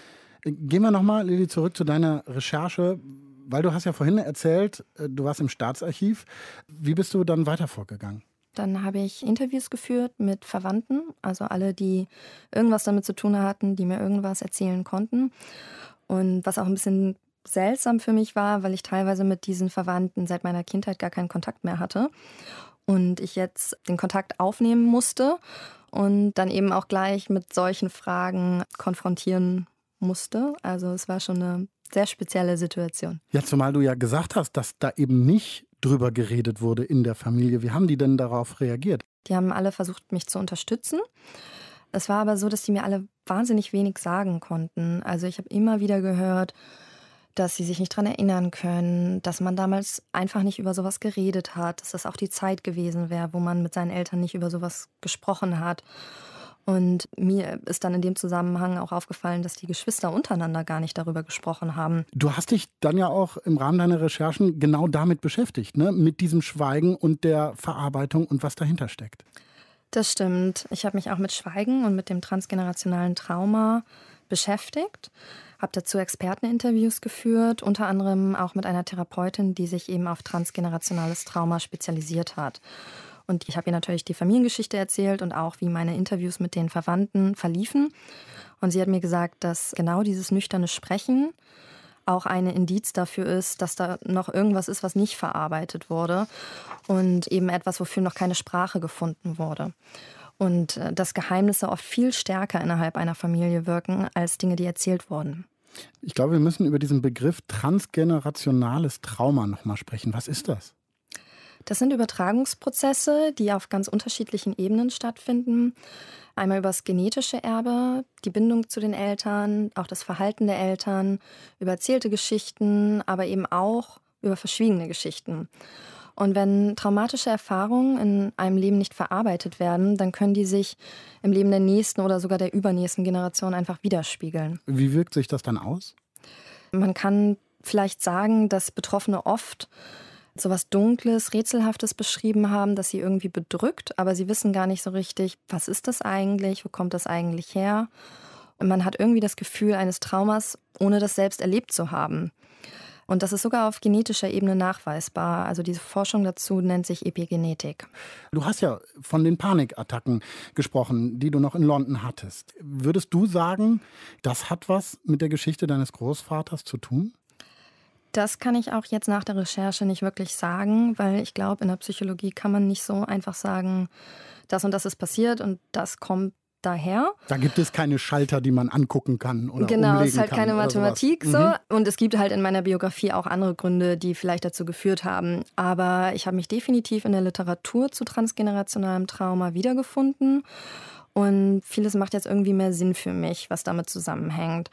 Gehen wir nochmal, Lili, zurück zu deiner Recherche, weil du hast ja vorhin erzählt, äh, du warst im Staatsarchiv. Wie bist du dann weiter vorgegangen? Dann habe ich Interviews geführt mit Verwandten, also alle, die irgendwas damit zu tun hatten, die mir irgendwas erzählen konnten. Und was auch ein bisschen seltsam für mich war, weil ich teilweise mit diesen Verwandten seit meiner Kindheit gar keinen Kontakt mehr hatte. Und ich jetzt den Kontakt aufnehmen musste und dann eben auch gleich mit solchen Fragen konfrontieren musste. Also es war schon eine sehr spezielle Situation. Ja, zumal du ja gesagt hast, dass da eben nicht drüber geredet wurde in der Familie. Wie haben die denn darauf reagiert? Die haben alle versucht, mich zu unterstützen. Es war aber so, dass die mir alle wahnsinnig wenig sagen konnten. Also ich habe immer wieder gehört, dass sie sich nicht daran erinnern können, dass man damals einfach nicht über sowas geredet hat, dass das auch die Zeit gewesen wäre, wo man mit seinen Eltern nicht über sowas gesprochen hat. Und mir ist dann in dem Zusammenhang auch aufgefallen, dass die Geschwister untereinander gar nicht darüber gesprochen haben. Du hast dich dann ja auch im Rahmen deiner Recherchen genau damit beschäftigt, ne? mit diesem Schweigen und der Verarbeitung und was dahinter steckt. Das stimmt. Ich habe mich auch mit Schweigen und mit dem transgenerationalen Trauma beschäftigt, habe dazu Experteninterviews geführt, unter anderem auch mit einer Therapeutin, die sich eben auf transgenerationales Trauma spezialisiert hat. Und ich habe ihr natürlich die Familiengeschichte erzählt und auch, wie meine Interviews mit den Verwandten verliefen. Und sie hat mir gesagt, dass genau dieses nüchterne Sprechen auch ein Indiz dafür ist, dass da noch irgendwas ist, was nicht verarbeitet wurde und eben etwas, wofür noch keine Sprache gefunden wurde. Und äh, dass Geheimnisse oft viel stärker innerhalb einer Familie wirken als Dinge, die erzählt wurden. Ich glaube, wir müssen über diesen Begriff transgenerationales Trauma nochmal sprechen. Was ist das? Das sind Übertragungsprozesse, die auf ganz unterschiedlichen Ebenen stattfinden. Einmal über das genetische Erbe, die Bindung zu den Eltern, auch das Verhalten der Eltern, über erzählte Geschichten, aber eben auch über verschwiegene Geschichten. Und wenn traumatische Erfahrungen in einem Leben nicht verarbeitet werden, dann können die sich im Leben der nächsten oder sogar der übernächsten Generation einfach widerspiegeln. Wie wirkt sich das dann aus? Man kann vielleicht sagen, dass Betroffene oft so was Dunkles, Rätselhaftes beschrieben haben, das sie irgendwie bedrückt, aber sie wissen gar nicht so richtig, was ist das eigentlich, wo kommt das eigentlich her. Und man hat irgendwie das Gefühl eines Traumas, ohne das selbst erlebt zu haben. Und das ist sogar auf genetischer Ebene nachweisbar. Also diese Forschung dazu nennt sich Epigenetik. Du hast ja von den Panikattacken gesprochen, die du noch in London hattest. Würdest du sagen, das hat was mit der Geschichte deines Großvaters zu tun? Das kann ich auch jetzt nach der Recherche nicht wirklich sagen, weil ich glaube, in der Psychologie kann man nicht so einfach sagen, das und das ist passiert und das kommt daher. Da gibt es keine Schalter, die man angucken kann oder Genau, es ist halt keine Mathematik so. Mhm. Und es gibt halt in meiner Biografie auch andere Gründe, die vielleicht dazu geführt haben. Aber ich habe mich definitiv in der Literatur zu transgenerationalem Trauma wiedergefunden. Und vieles macht jetzt irgendwie mehr Sinn für mich, was damit zusammenhängt.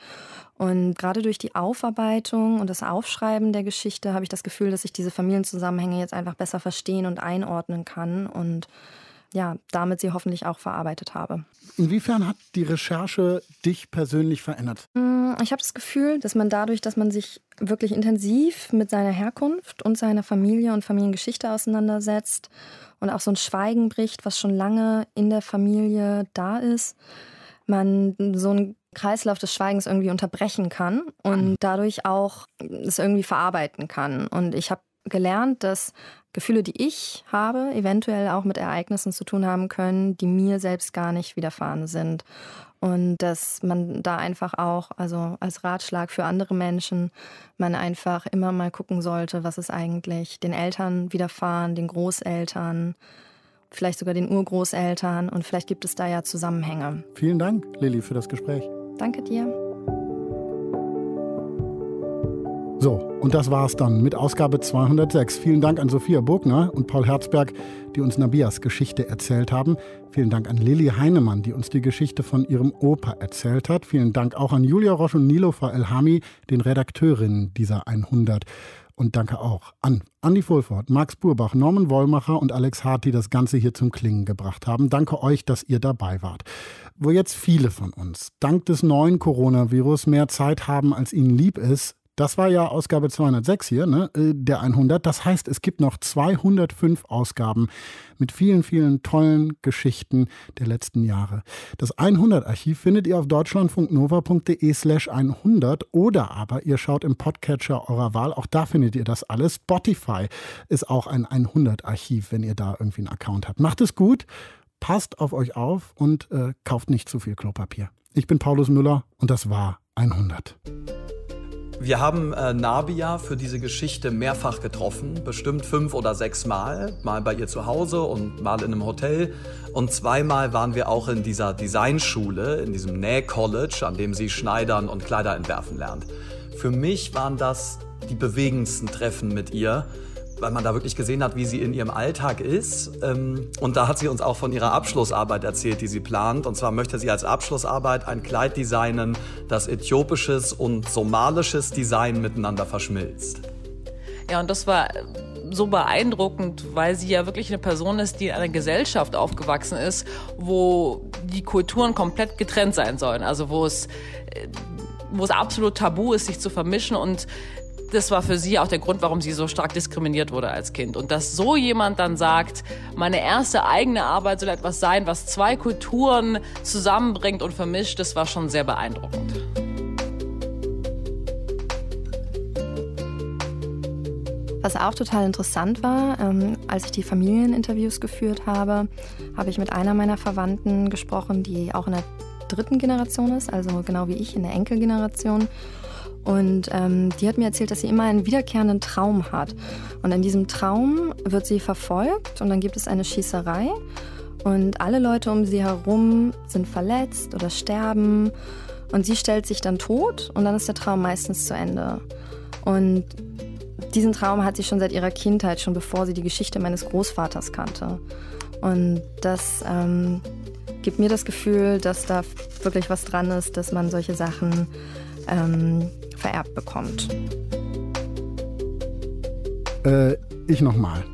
Und gerade durch die Aufarbeitung und das Aufschreiben der Geschichte habe ich das Gefühl, dass ich diese Familienzusammenhänge jetzt einfach besser verstehen und einordnen kann und ja, damit sie hoffentlich auch verarbeitet habe. Inwiefern hat die Recherche dich persönlich verändert? Mm, ich habe das Gefühl, dass man dadurch, dass man sich wirklich intensiv mit seiner Herkunft und seiner Familie und Familiengeschichte auseinandersetzt und auch so ein Schweigen bricht, was schon lange in der Familie da ist, man so einen Kreislauf des Schweigens irgendwie unterbrechen kann und dadurch auch es irgendwie verarbeiten kann. Und ich habe gelernt, dass Gefühle, die ich habe, eventuell auch mit Ereignissen zu tun haben können, die mir selbst gar nicht widerfahren sind. Und dass man da einfach auch, also als Ratschlag für andere Menschen, man einfach immer mal gucken sollte, was ist eigentlich den Eltern widerfahren, den Großeltern, vielleicht sogar den Urgroßeltern. Und vielleicht gibt es da ja Zusammenhänge. Vielen Dank, Lilly, für das Gespräch. Danke dir. So, und das war's dann mit Ausgabe 206. Vielen Dank an Sophia Burgner und Paul Herzberg, die uns Nabias Geschichte erzählt haben. Vielen Dank an Lilly Heinemann, die uns die Geschichte von ihrem Opa erzählt hat. Vielen Dank auch an Julia Roche und Nilofer Elhami, den Redakteurinnen dieser 100. Und danke auch an Andi Fulford, Max Burbach, Norman Wollmacher und Alex Hart, die das Ganze hier zum Klingen gebracht haben. Danke euch, dass ihr dabei wart. Wo jetzt viele von uns dank des neuen Coronavirus mehr Zeit haben, als ihnen lieb ist, das war ja Ausgabe 206 hier, ne, äh, der 100. Das heißt, es gibt noch 205 Ausgaben mit vielen, vielen tollen Geschichten der letzten Jahre. Das 100-Archiv findet ihr auf deutschlandfunknova.de slash 100 oder aber ihr schaut im Podcatcher eurer Wahl. Auch da findet ihr das alles. Spotify ist auch ein 100-Archiv, wenn ihr da irgendwie einen Account habt. Macht es gut, passt auf euch auf und äh, kauft nicht zu viel Klopapier. Ich bin Paulus Müller und das war 100. Wir haben äh, Nabia für diese Geschichte mehrfach getroffen, bestimmt fünf oder sechs Mal. Mal bei ihr zu Hause und mal in einem Hotel. Und zweimal waren wir auch in dieser Designschule, in diesem Näh-College, an dem sie schneidern und Kleider entwerfen lernt. Für mich waren das die bewegendsten Treffen mit ihr weil man da wirklich gesehen hat, wie sie in ihrem Alltag ist. Ähm, und da hat sie uns auch von ihrer Abschlussarbeit erzählt, die sie plant. Und zwar möchte sie als Abschlussarbeit ein Kleid designen, das äthiopisches und somalisches Design miteinander verschmilzt. Ja, und das war so beeindruckend, weil sie ja wirklich eine Person ist, die in einer Gesellschaft aufgewachsen ist, wo die Kulturen komplett getrennt sein sollen. Also wo es äh, wo es absolut tabu ist, sich zu vermischen und das war für sie auch der Grund, warum sie so stark diskriminiert wurde als Kind. Und dass so jemand dann sagt, meine erste eigene Arbeit soll etwas sein, was zwei Kulturen zusammenbringt und vermischt, das war schon sehr beeindruckend. Was auch total interessant war, ähm, als ich die Familieninterviews geführt habe, habe ich mit einer meiner Verwandten gesprochen, die auch in der dritten Generation ist, also genau wie ich in der Enkelgeneration. Und ähm, die hat mir erzählt, dass sie immer einen wiederkehrenden Traum hat. Und in diesem Traum wird sie verfolgt und dann gibt es eine Schießerei. Und alle Leute um sie herum sind verletzt oder sterben. Und sie stellt sich dann tot und dann ist der Traum meistens zu Ende. Und diesen Traum hat sie schon seit ihrer Kindheit, schon bevor sie die Geschichte meines Großvaters kannte. Und das ähm, gibt mir das Gefühl, dass da wirklich was dran ist, dass man solche Sachen ähm, vererbt bekommt. Äh, ich nochmal.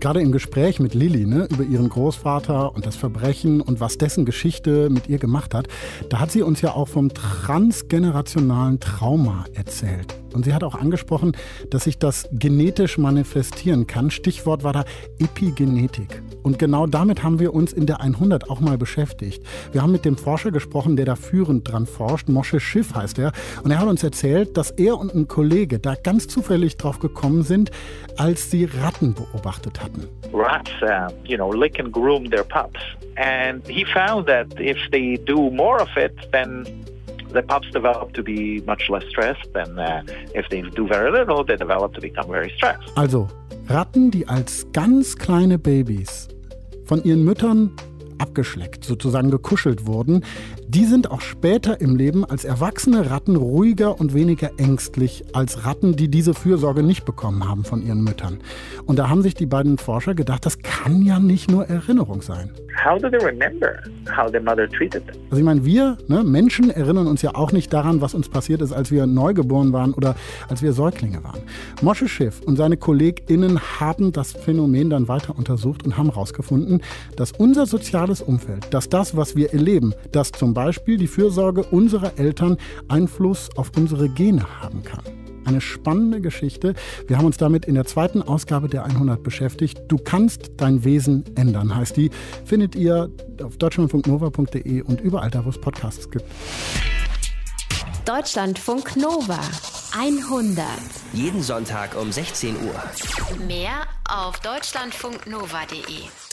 Gerade im Gespräch mit Lilly ne, über ihren Großvater und das Verbrechen und was dessen Geschichte mit ihr gemacht hat, da hat sie uns ja auch vom transgenerationalen Trauma erzählt. Und sie hat auch angesprochen, dass sich das genetisch manifestieren kann. Stichwort war da Epigenetik. Und genau damit haben wir uns in der 100 auch mal beschäftigt. Wir haben mit dem Forscher gesprochen, der da führend dran forscht. Mosche Schiff heißt er. Und er hat uns erzählt, dass er und ein Kollege da ganz zufällig drauf gekommen sind, als sie Ratten beobachtet hatten. Rats, uh, you know, lick and groom their pups. And he found that if they do more of it, then the pups develop to be much less stressed than uh, if they do very little, they develop to become very stressed. Also, Ratten, die als ganz kleine Babys von ihren Müttern abgeschleckt, sozusagen gekuschelt wurden, die sind auch später im Leben als erwachsene Ratten ruhiger und weniger ängstlich als Ratten, die diese Fürsorge nicht bekommen haben von ihren Müttern. Und da haben sich die beiden Forscher gedacht, das kann ja nicht nur Erinnerung sein. How do they remember how their mother treated them? Also ich meine, wir ne, Menschen erinnern uns ja auch nicht daran, was uns passiert ist, als wir neugeboren waren oder als wir Säuglinge waren. Mosche Schiff und seine KollegInnen haben das Phänomen dann weiter untersucht und haben herausgefunden, dass unser soziales Umfeld, dass das, was wir erleben, dass zum Beispiel die Fürsorge unserer Eltern Einfluss auf unsere Gene haben kann. Eine spannende Geschichte. Wir haben uns damit in der zweiten Ausgabe der 100 beschäftigt. Du kannst dein Wesen ändern, heißt die. Findet ihr auf deutschlandfunknova.de und überall da, wo es Podcasts gibt. Deutschlandfunk Nova 100. Jeden Sonntag um 16 Uhr. Mehr auf deutschlandfunknova.de.